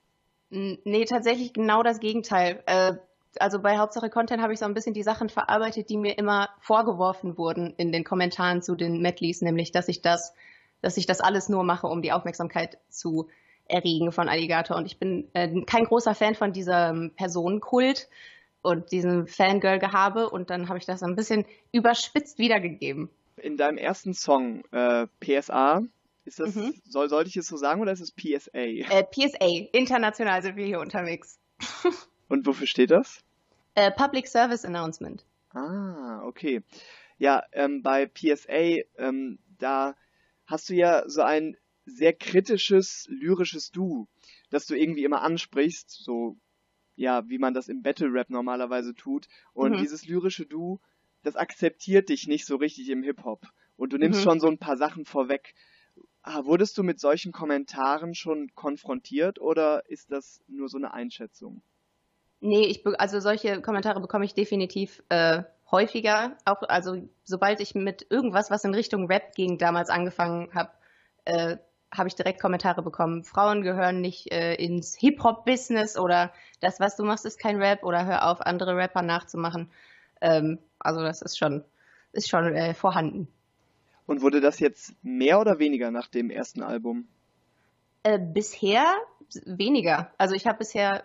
Nee, tatsächlich genau das Gegenteil. Äh, also bei Hauptsache Content habe ich so ein bisschen die Sachen verarbeitet, die mir immer vorgeworfen wurden in den Kommentaren zu den Medleys, nämlich dass ich das, dass ich das alles nur mache, um die Aufmerksamkeit zu erregen von Alligator. Und ich bin äh, kein großer Fan von diesem Personenkult und diesem Fangirl-Gehabe. Und dann habe ich das ein bisschen überspitzt wiedergegeben. In deinem ersten Song, äh, PSA, ist das, mhm. soll, sollte ich es so sagen oder ist es PSA? Äh, PSA, international sind wir hier unterwegs. und wofür steht das? Äh, Public Service Announcement. Ah, okay. Ja, ähm, bei PSA, ähm, da hast du ja so ein sehr kritisches, lyrisches Du, das du irgendwie immer ansprichst, so ja, wie man das im Battle Rap normalerweise tut. Und mhm. dieses lyrische Du, das akzeptiert dich nicht so richtig im Hip-Hop. Und du nimmst mhm. schon so ein paar Sachen vorweg. Ah, wurdest du mit solchen Kommentaren schon konfrontiert oder ist das nur so eine Einschätzung? Nee, ich also solche Kommentare bekomme ich definitiv äh, häufiger. Auch also sobald ich mit irgendwas, was in Richtung Rap ging, damals angefangen habe, äh, habe ich direkt Kommentare bekommen. Frauen gehören nicht äh, ins Hip-Hop-Business oder das, was du machst, ist kein Rap oder hör auf, andere Rapper nachzumachen. Ähm, also das ist schon, ist schon äh, vorhanden. Und wurde das jetzt mehr oder weniger nach dem ersten Album? Äh, bisher weniger. Also ich habe bisher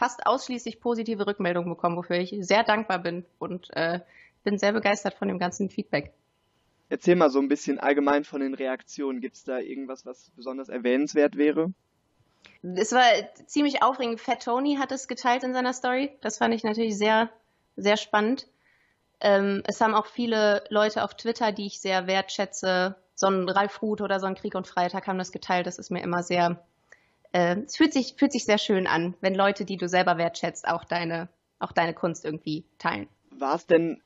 fast ausschließlich positive Rückmeldungen bekommen, wofür ich sehr dankbar bin und äh, bin sehr begeistert von dem ganzen Feedback. Erzähl mal so ein bisschen allgemein von den Reaktionen. Gibt es da irgendwas, was besonders erwähnenswert wäre? Es war ziemlich aufregend. Fat Tony hat es geteilt in seiner Story. Das fand ich natürlich sehr, sehr spannend. Ähm, es haben auch viele Leute auf Twitter, die ich sehr wertschätze, so ein Ralf Ruth oder so ein Krieg und Freitag haben das geteilt. Das ist mir immer sehr, äh, es fühlt sich, fühlt sich sehr schön an, wenn Leute, die du selber wertschätzt, auch deine, auch deine Kunst irgendwie teilen. War es denn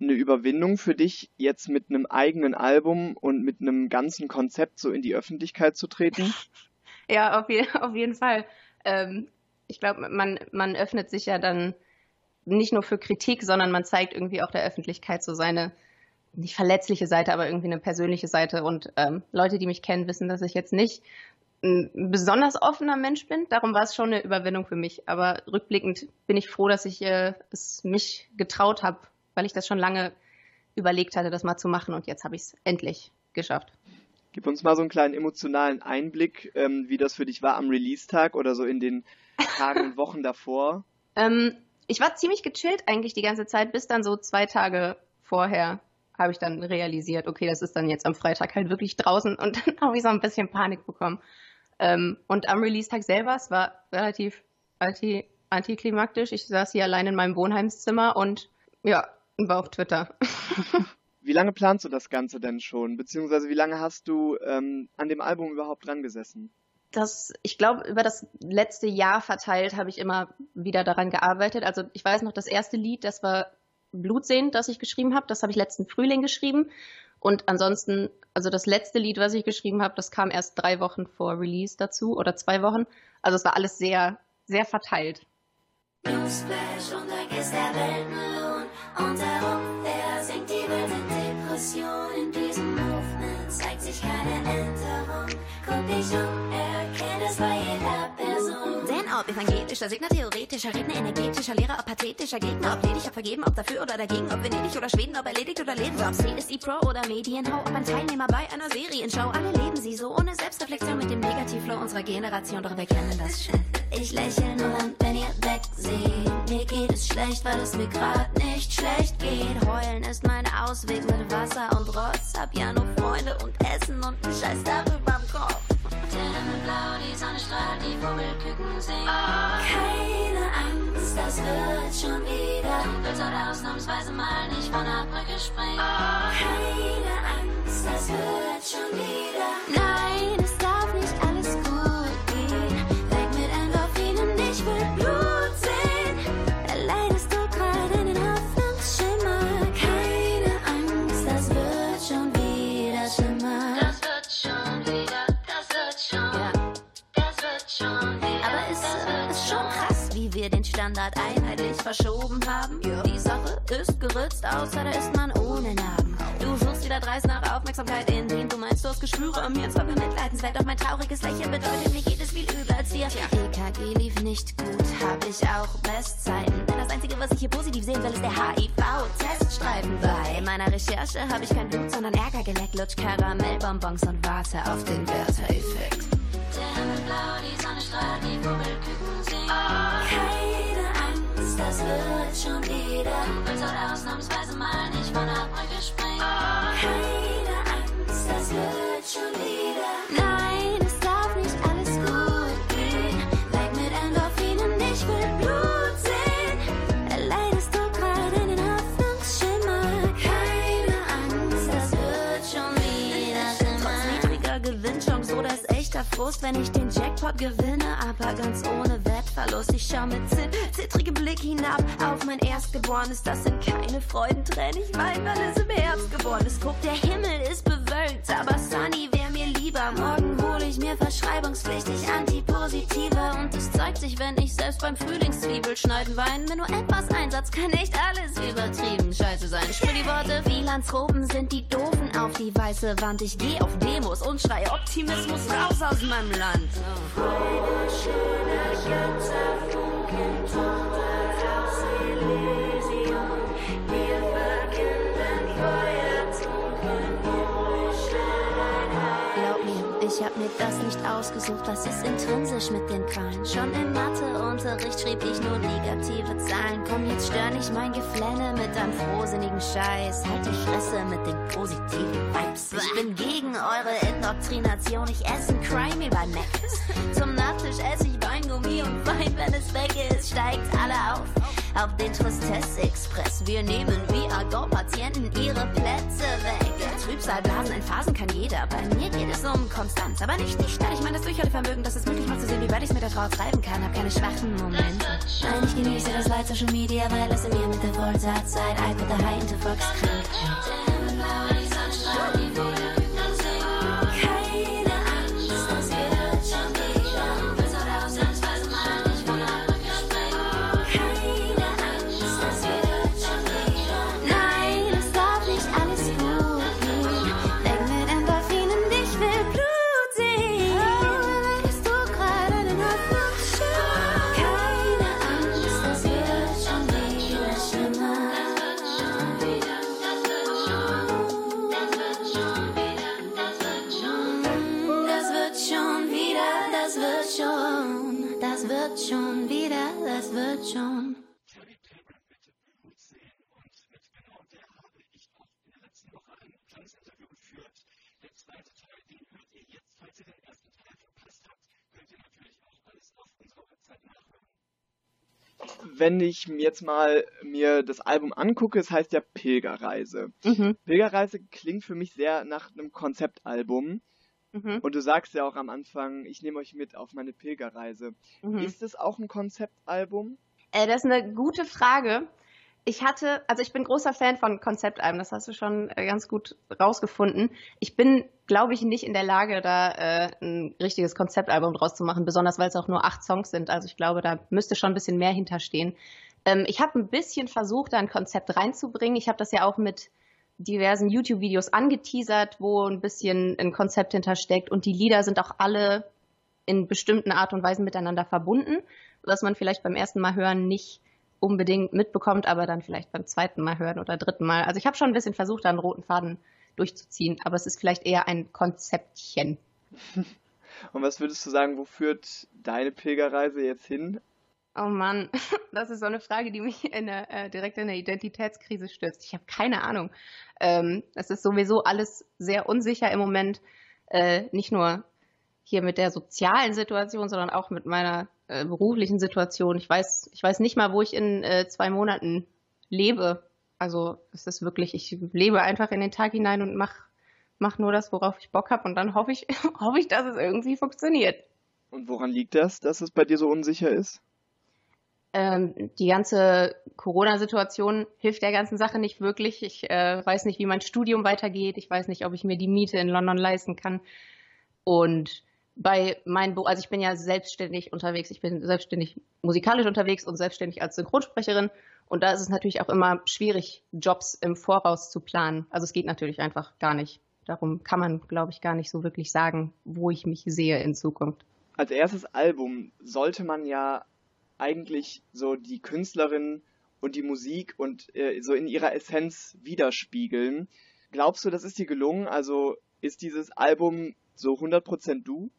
eine Überwindung für dich, jetzt mit einem eigenen Album und mit einem ganzen Konzept so in die Öffentlichkeit zu treten? Ja, auf, je auf jeden Fall. Ähm, ich glaube, man, man öffnet sich ja dann nicht nur für Kritik, sondern man zeigt irgendwie auch der Öffentlichkeit so seine nicht verletzliche Seite, aber irgendwie eine persönliche Seite. Und ähm, Leute, die mich kennen, wissen, dass ich jetzt nicht ein besonders offener Mensch bin. Darum war es schon eine Überwindung für mich. Aber rückblickend bin ich froh, dass ich äh, es mich getraut habe, weil ich das schon lange überlegt hatte, das mal zu machen. Und jetzt habe ich es endlich geschafft. Gib uns mal so einen kleinen emotionalen Einblick, ähm, wie das für dich war am Release-Tag oder so in den Tagen und Wochen davor. Ähm, ich war ziemlich gechillt eigentlich die ganze Zeit, bis dann so zwei Tage vorher habe ich dann realisiert, okay, das ist dann jetzt am Freitag halt wirklich draußen und dann habe ich so ein bisschen Panik bekommen. Ähm, und am Release-Tag selber, es war relativ anti, antiklimaktisch. Ich saß hier allein in meinem Wohnheimszimmer und ja, war auf Twitter. wie lange planst du das Ganze denn schon? Beziehungsweise wie lange hast du ähm, an dem Album überhaupt dran gesessen? Das, ich glaube, über das letzte Jahr verteilt habe ich immer wieder daran gearbeitet. Also ich weiß noch, das erste Lied, das war Blutsehen, das ich geschrieben habe. Das habe ich letzten Frühling geschrieben. Und ansonsten, also das letzte Lied, was ich geschrieben habe, das kam erst drei Wochen vor Release dazu oder zwei Wochen. Also es war alles sehr, sehr verteilt. Newsflash ist der Weltenlohn und der Rumpf, der sinkt die Welt Depression. In diesem Movement zeigt sich keine Änderung. Guck dich um, erkenn es bei jeder ob evangelischer, Signer theoretischer, Redner energetischer, Lehrer, ob pathetischer Gegner, ob ledig, ob vergeben, ob dafür oder dagegen, ob Venedig oder Schweden, ob erledigt oder leben, ob CSI Pro oder Medienhau, ob ein Teilnehmer bei einer Serienshow. Alle leben sie so ohne Selbstreflexion mit dem Negativflow unserer Generation, doch wir kennen das schon. Ich lächle nur, wenn ihr wegseht. Mir geht es schlecht, weil es mir grad nicht schlecht geht. Heulen ist mein Ausweg mit Wasser und Rotz. Hab ja nur Freunde und Essen und Scheiß darüber im Kopf. Der Himmel blau, die Sonne strahlt, die Vogelküken singen. Keine Angst, das wird schon wieder. Dunkel soll ausnahmsweise mal nicht von der Brücke springen. Keine Angst, das wird schon wieder. Nein, Standard einheitlich verschoben haben. Die Sache ist geritzt, außer da ist man ohne Narben. Du suchst wieder dreist nach Aufmerksamkeit, indem du meinst, du hast Geschwüre an mir. Zwar bemitleidenswert, doch mein trauriges Lächeln bedeutet, mir geht es viel übler als dir. EKG lief nicht gut, hab ich auch Bestzeiten. Denn das Einzige, was ich hier positiv sehen will, ist der HIV-Teststreifen. Bei meiner Recherche habe ich kein Blut, sondern Ärger geleckt, lutsch Karamellbonbons und warte auf den Wörtereffekt. Der Himmel blau, die Sonne strahlt, die Vogelküken singen. Keine Angst, das wird schon wieder. Dunkel soll ausnahmsweise mal nicht von der Brücke springen. Keine Angst, das wird schon wieder. Nein, Frust, wenn ich den Jackpot gewinne, aber ganz ohne Wettverlust. Ich schau mit zit zittrigem Blick hinab auf mein Erstgeborenes. Das sind keine Freudentränen, ich wein, weil es im Herbst geworden ist. Guck, der Himmel ist bewölkt, aber Sunny wär mir lieber. Morgen hol ich mir verschreibungspflichtig Antipositive und es zeigt sich, wenn ich selbst beim Frühlingszwiebel schneiden weinen. Mit nur etwas Einsatz kann echt alles übertrieben scheiße sein. Sprich die Worte, Philanthropen sind die Doofen auf die weiße Wand. Ich geh auf Demos und schrei Optimismus raus aus meinem Land. Schöner ganzer Funken, Tochter aus Elysion. Wir verkünden Feuertunken, ich hab mir das nicht ausgesucht, das ist intrinsisch mit den Qualen. Schon im Matheunterricht schrieb ich nur negative Zahlen. Komm, jetzt stör nicht mein Geflänne mit deinem frohsinnigen Scheiß. Halt die Fresse mit den positiven Vibes. Ich bin gegen eure Indoktrination, ich esse Crimey bei Mac. Zum Nachtisch esse ich Weingummi und Wein, wenn es weg ist, steigt alle auf. Auf den Tristesse-Express. Wir nehmen wie Argon-Patienten ihre Plätze weg. Trübsalblasen in Phasen kann jeder. Bei mir geht es um Konstanz, aber nicht die schnell. Ich meine das Durchhaltevermögen, das es möglich macht zu sehen, wie weit ich's mit der Trauer treiben kann. Hab keine schwachen Momente. Nein, ich genieße das Leid Social Media, weil es in mir mit der Vollsaatzeit I put the wenn ich mir jetzt mal mir das Album angucke, es heißt ja Pilgerreise. Mhm. Pilgerreise klingt für mich sehr nach einem Konzeptalbum. Mhm. Und du sagst ja auch am Anfang, ich nehme euch mit auf meine Pilgerreise. Mhm. Ist es auch ein Konzeptalbum? Äh, das ist eine gute Frage. Ich hatte, also ich bin großer Fan von Konzeptalben, das hast du schon äh, ganz gut rausgefunden. Ich bin, glaube ich, nicht in der Lage, da äh, ein richtiges Konzeptalbum draus zu machen, besonders weil es auch nur acht Songs sind. Also ich glaube, da müsste schon ein bisschen mehr hinterstehen. Ähm, ich habe ein bisschen versucht, da ein Konzept reinzubringen. Ich habe das ja auch mit diversen YouTube-Videos angeteasert, wo ein bisschen ein Konzept hintersteckt und die Lieder sind auch alle in bestimmten Art und Weisen miteinander verbunden, was man vielleicht beim ersten Mal hören nicht unbedingt mitbekommt, aber dann vielleicht beim zweiten Mal hören oder dritten Mal. Also ich habe schon ein bisschen versucht, da einen roten Faden durchzuziehen, aber es ist vielleicht eher ein Konzeptchen. Und was würdest du sagen, wo führt deine Pilgerreise jetzt hin? Oh Mann, das ist so eine Frage, die mich in eine, äh, direkt in eine Identitätskrise stürzt. Ich habe keine Ahnung. Ähm, es ist sowieso alles sehr unsicher im Moment. Äh, nicht nur hier mit der sozialen Situation, sondern auch mit meiner äh, beruflichen Situation. Ich weiß, ich weiß nicht mal, wo ich in äh, zwei Monaten lebe. Also es ist wirklich, ich lebe einfach in den Tag hinein und mach, mach nur das, worauf ich Bock habe und dann hoffe ich, hoffe ich, dass es irgendwie funktioniert. Und woran liegt das, dass es bei dir so unsicher ist? Ähm, die ganze Corona-Situation hilft der ganzen Sache nicht wirklich. Ich äh, weiß nicht, wie mein Studium weitergeht. Ich weiß nicht, ob ich mir die Miete in London leisten kann. Und bei meinen, Be also ich bin ja selbstständig unterwegs. Ich bin selbstständig musikalisch unterwegs und selbstständig als Synchronsprecherin. Und da ist es natürlich auch immer schwierig, Jobs im Voraus zu planen. Also es geht natürlich einfach gar nicht. Darum kann man, glaube ich, gar nicht so wirklich sagen, wo ich mich sehe in Zukunft. Als erstes Album sollte man ja eigentlich so die Künstlerin und die Musik und äh, so in ihrer Essenz widerspiegeln. Glaubst du, das ist dir gelungen? Also ist dieses Album so 100% du?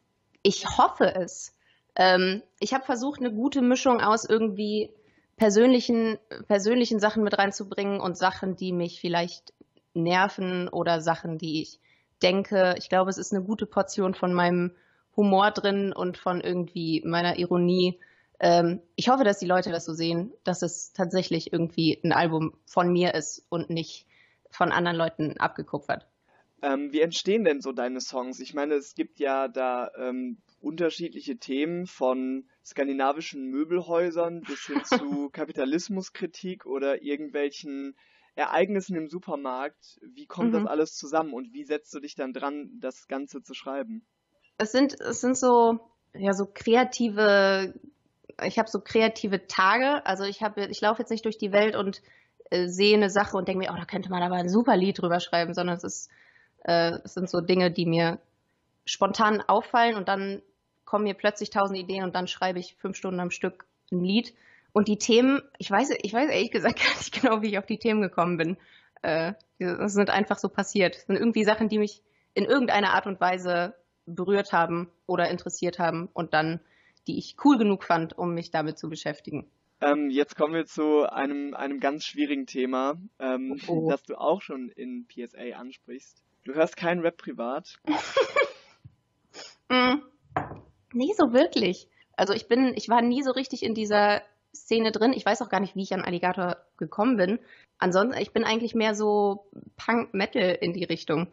Ich hoffe es. Ähm, ich habe versucht, eine gute Mischung aus irgendwie persönlichen, persönlichen Sachen mit reinzubringen und Sachen, die mich vielleicht nerven oder Sachen, die ich denke. Ich glaube, es ist eine gute Portion von meinem Humor drin und von irgendwie meiner Ironie. Ähm, ich hoffe, dass die Leute das so sehen, dass es tatsächlich irgendwie ein Album von mir ist und nicht von anderen Leuten abgekupfert. Ähm, wie entstehen denn so deine Songs? Ich meine, es gibt ja da ähm, unterschiedliche Themen von skandinavischen Möbelhäusern bis hin zu Kapitalismuskritik oder irgendwelchen Ereignissen im Supermarkt. Wie kommt Mhm. das alles zusammen und wie setzt du dich dann dran, das Ganze zu schreiben? Es sind, es sind so, ja, so kreative, ich habe so kreative Tage. Also ich habe, ich laufe jetzt nicht durch die Welt und äh, sehe eine Sache und denke mir, oh, da könnte man aber ein super Lied drüber schreiben, sondern es ist, äh, es sind so Dinge, die mir spontan auffallen und dann kommen mir plötzlich tausend Ideen und dann schreibe ich fünf Stunden am Stück ein Lied. Und die Themen, ich weiß, ich weiß ehrlich gesagt gar nicht genau, wie ich auf die Themen gekommen bin. Äh, das sind einfach so passiert. Das sind irgendwie Sachen, die mich in irgendeiner Art und Weise berührt haben oder interessiert haben und dann, die ich cool genug fand, um mich damit zu beschäftigen. Ähm, jetzt kommen wir zu einem, einem ganz schwierigen Thema, ähm, Oh. das du auch schon in PSA ansprichst. Du hörst keinen Rap privat. Mm, nee, so wirklich. Also ich bin, ich war nie so richtig in dieser Szene drin. Ich weiß auch gar nicht, wie ich an Alligator gekommen bin. Ansonsten, ich bin eigentlich mehr so Punk-Metal in die Richtung.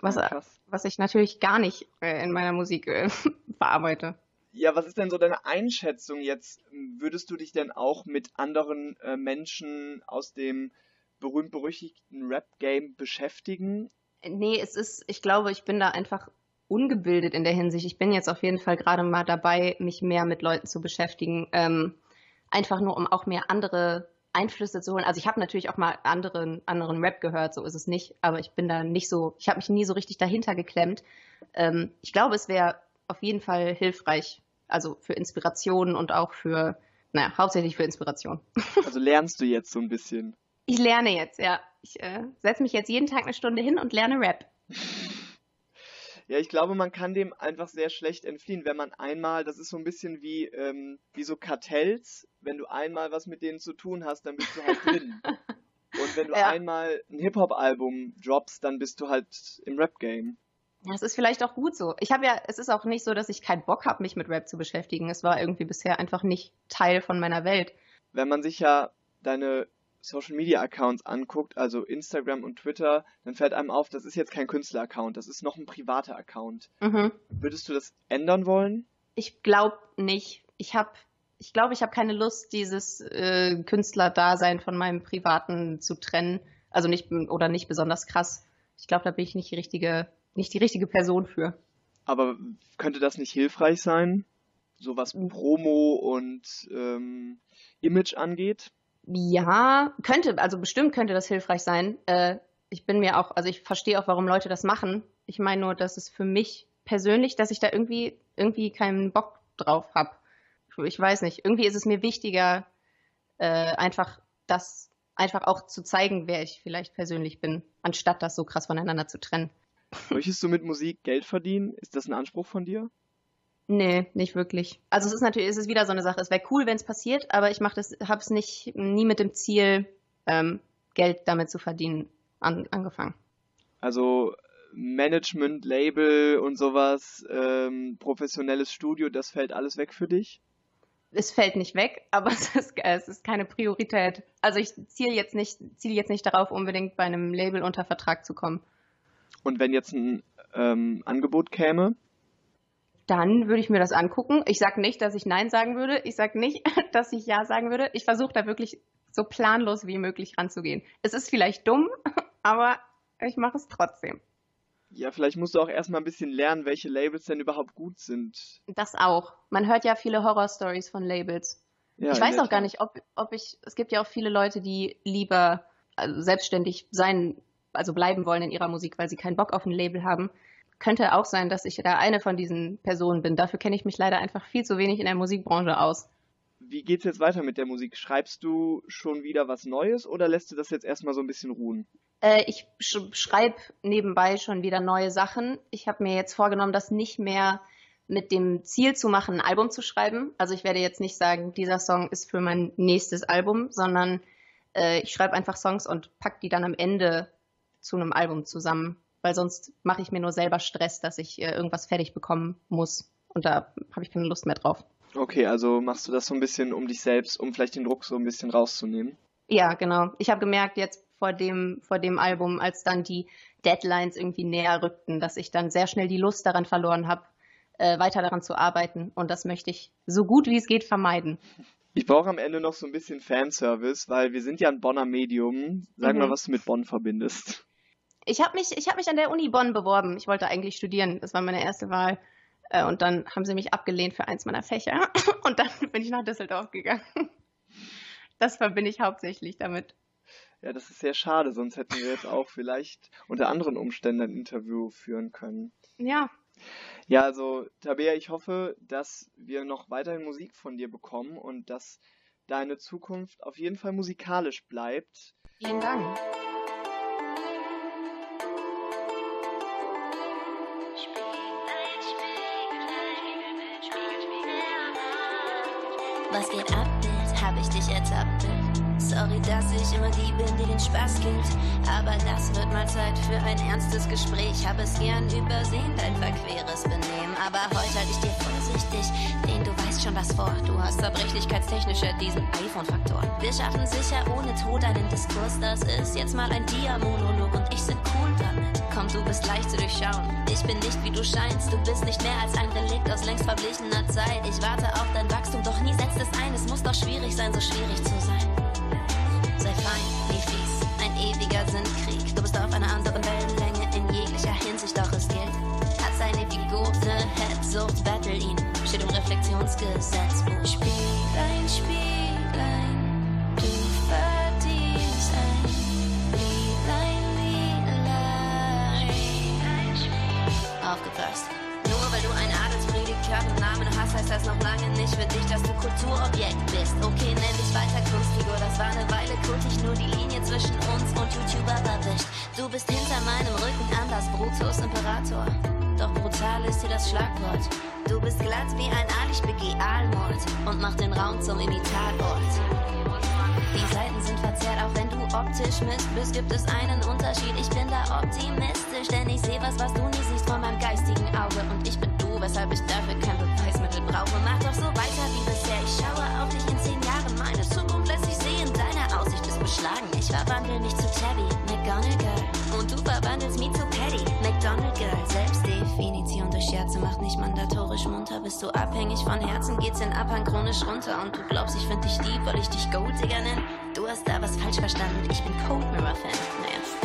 Was, was ich natürlich gar nicht äh, in meiner Musik äh, verarbeite. Ja, was ist denn so deine Einschätzung jetzt? Würdest du dich denn auch mit anderen äh, Menschen aus dem berühmt-berüchtigten Rap-Game beschäftigen? Nee, es ist, ich glaube, ich bin da einfach ungebildet in der Hinsicht. Ich bin jetzt auf jeden Fall gerade mal dabei, mich mehr mit Leuten zu beschäftigen. Ähm, einfach nur, um auch mehr andere Einflüsse zu holen. Also ich habe natürlich auch mal anderen, anderen Rap gehört, so ist es nicht, aber ich bin da nicht so, ich habe mich nie so richtig dahinter geklemmt. Ähm, ich glaube, es wäre auf jeden Fall hilfreich, also für Inspiration und auch für, naja, hauptsächlich für Inspiration. Also lernst du jetzt so ein bisschen? Ich lerne jetzt, ja. Ich äh, setze mich jetzt jeden Tag eine Stunde hin und lerne Rap. Ja, ich glaube, man kann dem einfach sehr schlecht entfliehen, wenn man einmal, das ist so ein bisschen wie, ähm, wie so Kartells, wenn du einmal was mit denen zu tun hast, dann bist du halt drin. Und wenn du Ja. einmal ein Hip-Hop-Album droppst, dann bist du halt im Rap-Game. Ja, es ist vielleicht auch gut so. Ich habe ja, es ist auch nicht so, dass ich keinen Bock habe, mich mit Rap zu beschäftigen. Es war irgendwie bisher einfach nicht Teil von meiner Welt. wenn man sich ja deine Social Media Accounts anguckt, also Instagram und Twitter, dann fällt einem auf, das ist jetzt kein Künstler-Account, das ist noch ein privater Account. Mhm. Würdest du das ändern wollen? Ich glaube nicht. Ich habe ich glaube, ich habe keine Lust, dieses äh, Künstlerdasein von meinem privaten zu trennen. Also nicht oder nicht besonders krass. Ich glaube, da bin ich nicht die richtige, nicht die richtige Person für. Aber könnte das nicht hilfreich sein, so was Promo und ähm, Image angeht? Ja, könnte, also bestimmt könnte das hilfreich sein. Äh, ich bin mir auch, also ich verstehe auch, warum Leute das machen. Ich meine nur, dass es für mich persönlich, dass ich da irgendwie, irgendwie keinen Bock drauf habe ich weiß nicht, irgendwie ist es mir wichtiger, äh, einfach das, einfach auch zu zeigen, wer ich vielleicht persönlich bin, anstatt das so krass voneinander zu trennen. Möchtest du mit Musik Geld verdienen? Ist das ein Anspruch von dir? Nee, nicht wirklich. Also es ist natürlich, es ist wieder so eine Sache. Es wäre cool, wenn es passiert, aber ich mache das, habe es nicht nie mit dem Ziel, ähm, Geld damit zu verdienen, an, angefangen. Also Management, Label und sowas, ähm, professionelles Studio, das fällt alles weg für dich? es fällt nicht weg, aber es ist, es ist keine Priorität. Also ich ziele jetzt nicht, ziele jetzt nicht darauf, unbedingt bei einem Label unter Vertrag zu kommen. Und wenn jetzt ein ähm, Angebot käme? Dann würde ich mir das angucken. Ich sage nicht, dass ich Nein sagen würde. Ich sage nicht, dass ich Ja sagen würde. Ich versuche da wirklich so planlos wie möglich ranzugehen. Es ist vielleicht dumm, aber ich mache es trotzdem. Ja, vielleicht musst du auch erstmal ein bisschen lernen, welche Labels denn überhaupt gut sind. Das auch. Man hört ja viele Horror-Stories von Labels. Ja, ich weiß auch gar nicht, ob, ob ich, es gibt ja auch viele Leute, die lieber also selbstständig sein, also bleiben wollen in ihrer Musik, weil sie keinen Bock auf ein Label haben. Könnte auch sein, dass ich da eine von diesen Personen bin. Dafür kenne ich mich leider einfach viel zu wenig in der Musikbranche aus. Wie geht's jetzt weiter mit der Musik? Schreibst du schon wieder was Neues oder lässt du das jetzt erstmal so ein bisschen ruhen? Äh, ich sch schreibe nebenbei schon wieder neue Sachen. Ich habe mir jetzt vorgenommen, das nicht mehr mit dem Ziel zu machen, ein Album zu schreiben. Also ich werde jetzt nicht sagen, dieser Song ist für mein nächstes Album, sondern äh, ich schreibe einfach Songs und pack die dann am Ende zu einem Album zusammen, weil sonst mache ich mir nur selber Stress, dass ich äh, irgendwas fertig bekommen muss. Und da habe ich keine Lust mehr drauf. Okay, also machst du das so ein bisschen um dich selbst, um vielleicht den Druck so ein bisschen rauszunehmen? Ja, genau. Ich habe gemerkt, jetzt vor dem, vor dem Album, als dann die Deadlines irgendwie näher rückten, dass ich dann sehr schnell die Lust daran verloren habe, äh, weiter daran zu arbeiten. Und das möchte ich so gut wie es geht vermeiden. Ich brauche am Ende noch so ein bisschen Fanservice, weil wir sind ja ein Bonner Medium. Sag mhm. mal, was du mit Bonn verbindest. Ich habe mich, hab mich an der Uni Bonn beworben. Ich wollte eigentlich studieren. Das war meine erste Wahl. Äh, und dann haben sie mich abgelehnt für eins meiner Fächer. Und dann bin ich nach Düsseldorf gegangen. Das verbinde ich hauptsächlich damit. Ja, das ist sehr schade, sonst hätten wir jetzt auch vielleicht unter anderen Umständen ein Interview führen können. Ja. Ja, also Tabea, ich hoffe, dass wir noch weiterhin Musik von dir bekommen und dass deine Zukunft auf jeden Fall musikalisch bleibt. Vielen Dank. Let's get up. Sorry, dass ich immer die bin, die den Spaß gibt. Aber das wird mal Zeit für ein ernstes Gespräch. Hab es gern übersehen, dein verqueres Benehmen. Aber heute halt ich dir vorsichtig, denn du weißt schon was vor. Du hast zerbrechlichkeitstechnischer diesen iPhone-Faktor. Wir schaffen sicher ohne Tod einen Diskurs. Das ist jetzt mal ein Dia-Monolog und ich sind cool damit. Komm, du bist leicht zu durchschauen. Ich bin nicht wie du scheinst. Du bist nicht mehr als ein Relikt aus längst verblichener Zeit. Ich warte auf dein Wachstum, doch nie setzt es ein. Es muss doch schwierig sein, so schwierig zu sein im Reflexionsgesetzbuch. Spieglein, Spieglein, du verdienst ein Liedlein, Liedlein. Aufgepasst. Nur weil du ein Adelspredikat im Namen hast, heißt das noch lange nicht für dich, dass du Kulturobjekt bist. Okay, nenn dich weiter Kunstfigur, das war eine Weile kultig, nur die Linie zwischen uns und YouTuber erwischt. Du bist hinter meinem Rücken anders, Brutus Imperator. Doch brutal ist hier das Schlagwort. Du bist glatt wie ein Ali, ich begeh Aalmord und mach den Raum zum Imitatort. Die Seiten sind verzerrt, auch wenn du optisch misst bist, gibt es einen Unterschied. Ich bin da optimistisch, denn ich sehe was, was du nie siehst von meinem geistigen Auge. Und ich bin du, weshalb ich dafür kein Beweismittel brauche. Mach doch so weiter wie bisher. Ich schaue auf dich in zehn Jahren. Meine Zukunft schlagen. Ich verwandle mich zu Tabby, McGonagall. Scherze macht nicht mandatorisch munter. Bist du abhängig von Herzen, geht's in Abhang chronisch runter. Und du glaubst, ich find dich lieb, weil ich dich Gold Digger nenn? Du hast da was falsch verstanden, ich bin Cold Mirror Fan. Naja.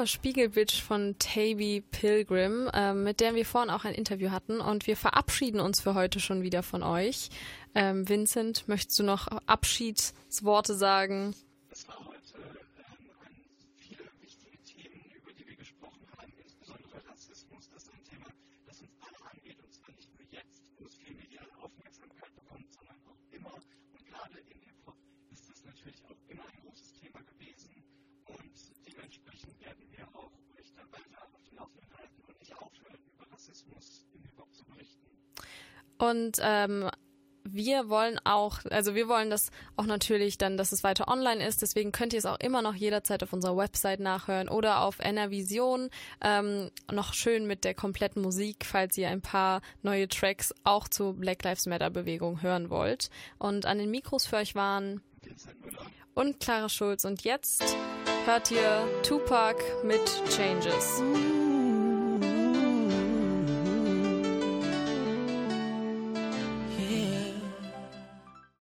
War Spiegelbitch von Taby Pilgrim, ähm, mit der wir vorhin auch ein Interview hatten. Und wir verabschieden uns für heute schon wieder von euch. Ähm, Vincent, möchtest du noch Abschiedsworte sagen? Es war heute ähm, ein, viele wichtige Themen, über die wir gesprochen haben, insbesondere Rassismus. Das ist ein Thema, das uns alle angeht und zwar nicht nur jetzt, wo es viel mediale Aufmerksamkeit bekommt, sondern auch immer. Und gerade im Hip-Hop ist das natürlich auch immer ein großes Thema gewesen. Und dementsprechend werden wir auch euch da weiter auf dem Laufenden halten und nicht aufhören, über Rassismus im Hip-Hop zu berichten. Und ähm, wir wollen auch, also wir wollen das auch natürlich dann, dass es weiter online ist. Deswegen könnt ihr es auch immer noch jederzeit auf unserer Website nachhören oder auf NRVision. Ähm, noch schön mit der kompletten Musik, falls ihr ein paar neue Tracks auch zur Black Lives Matter Bewegung hören wollt. Und an den Mikros für euch waren und Clara Schulz. Und jetzt hört ihr Tupac mit Changes.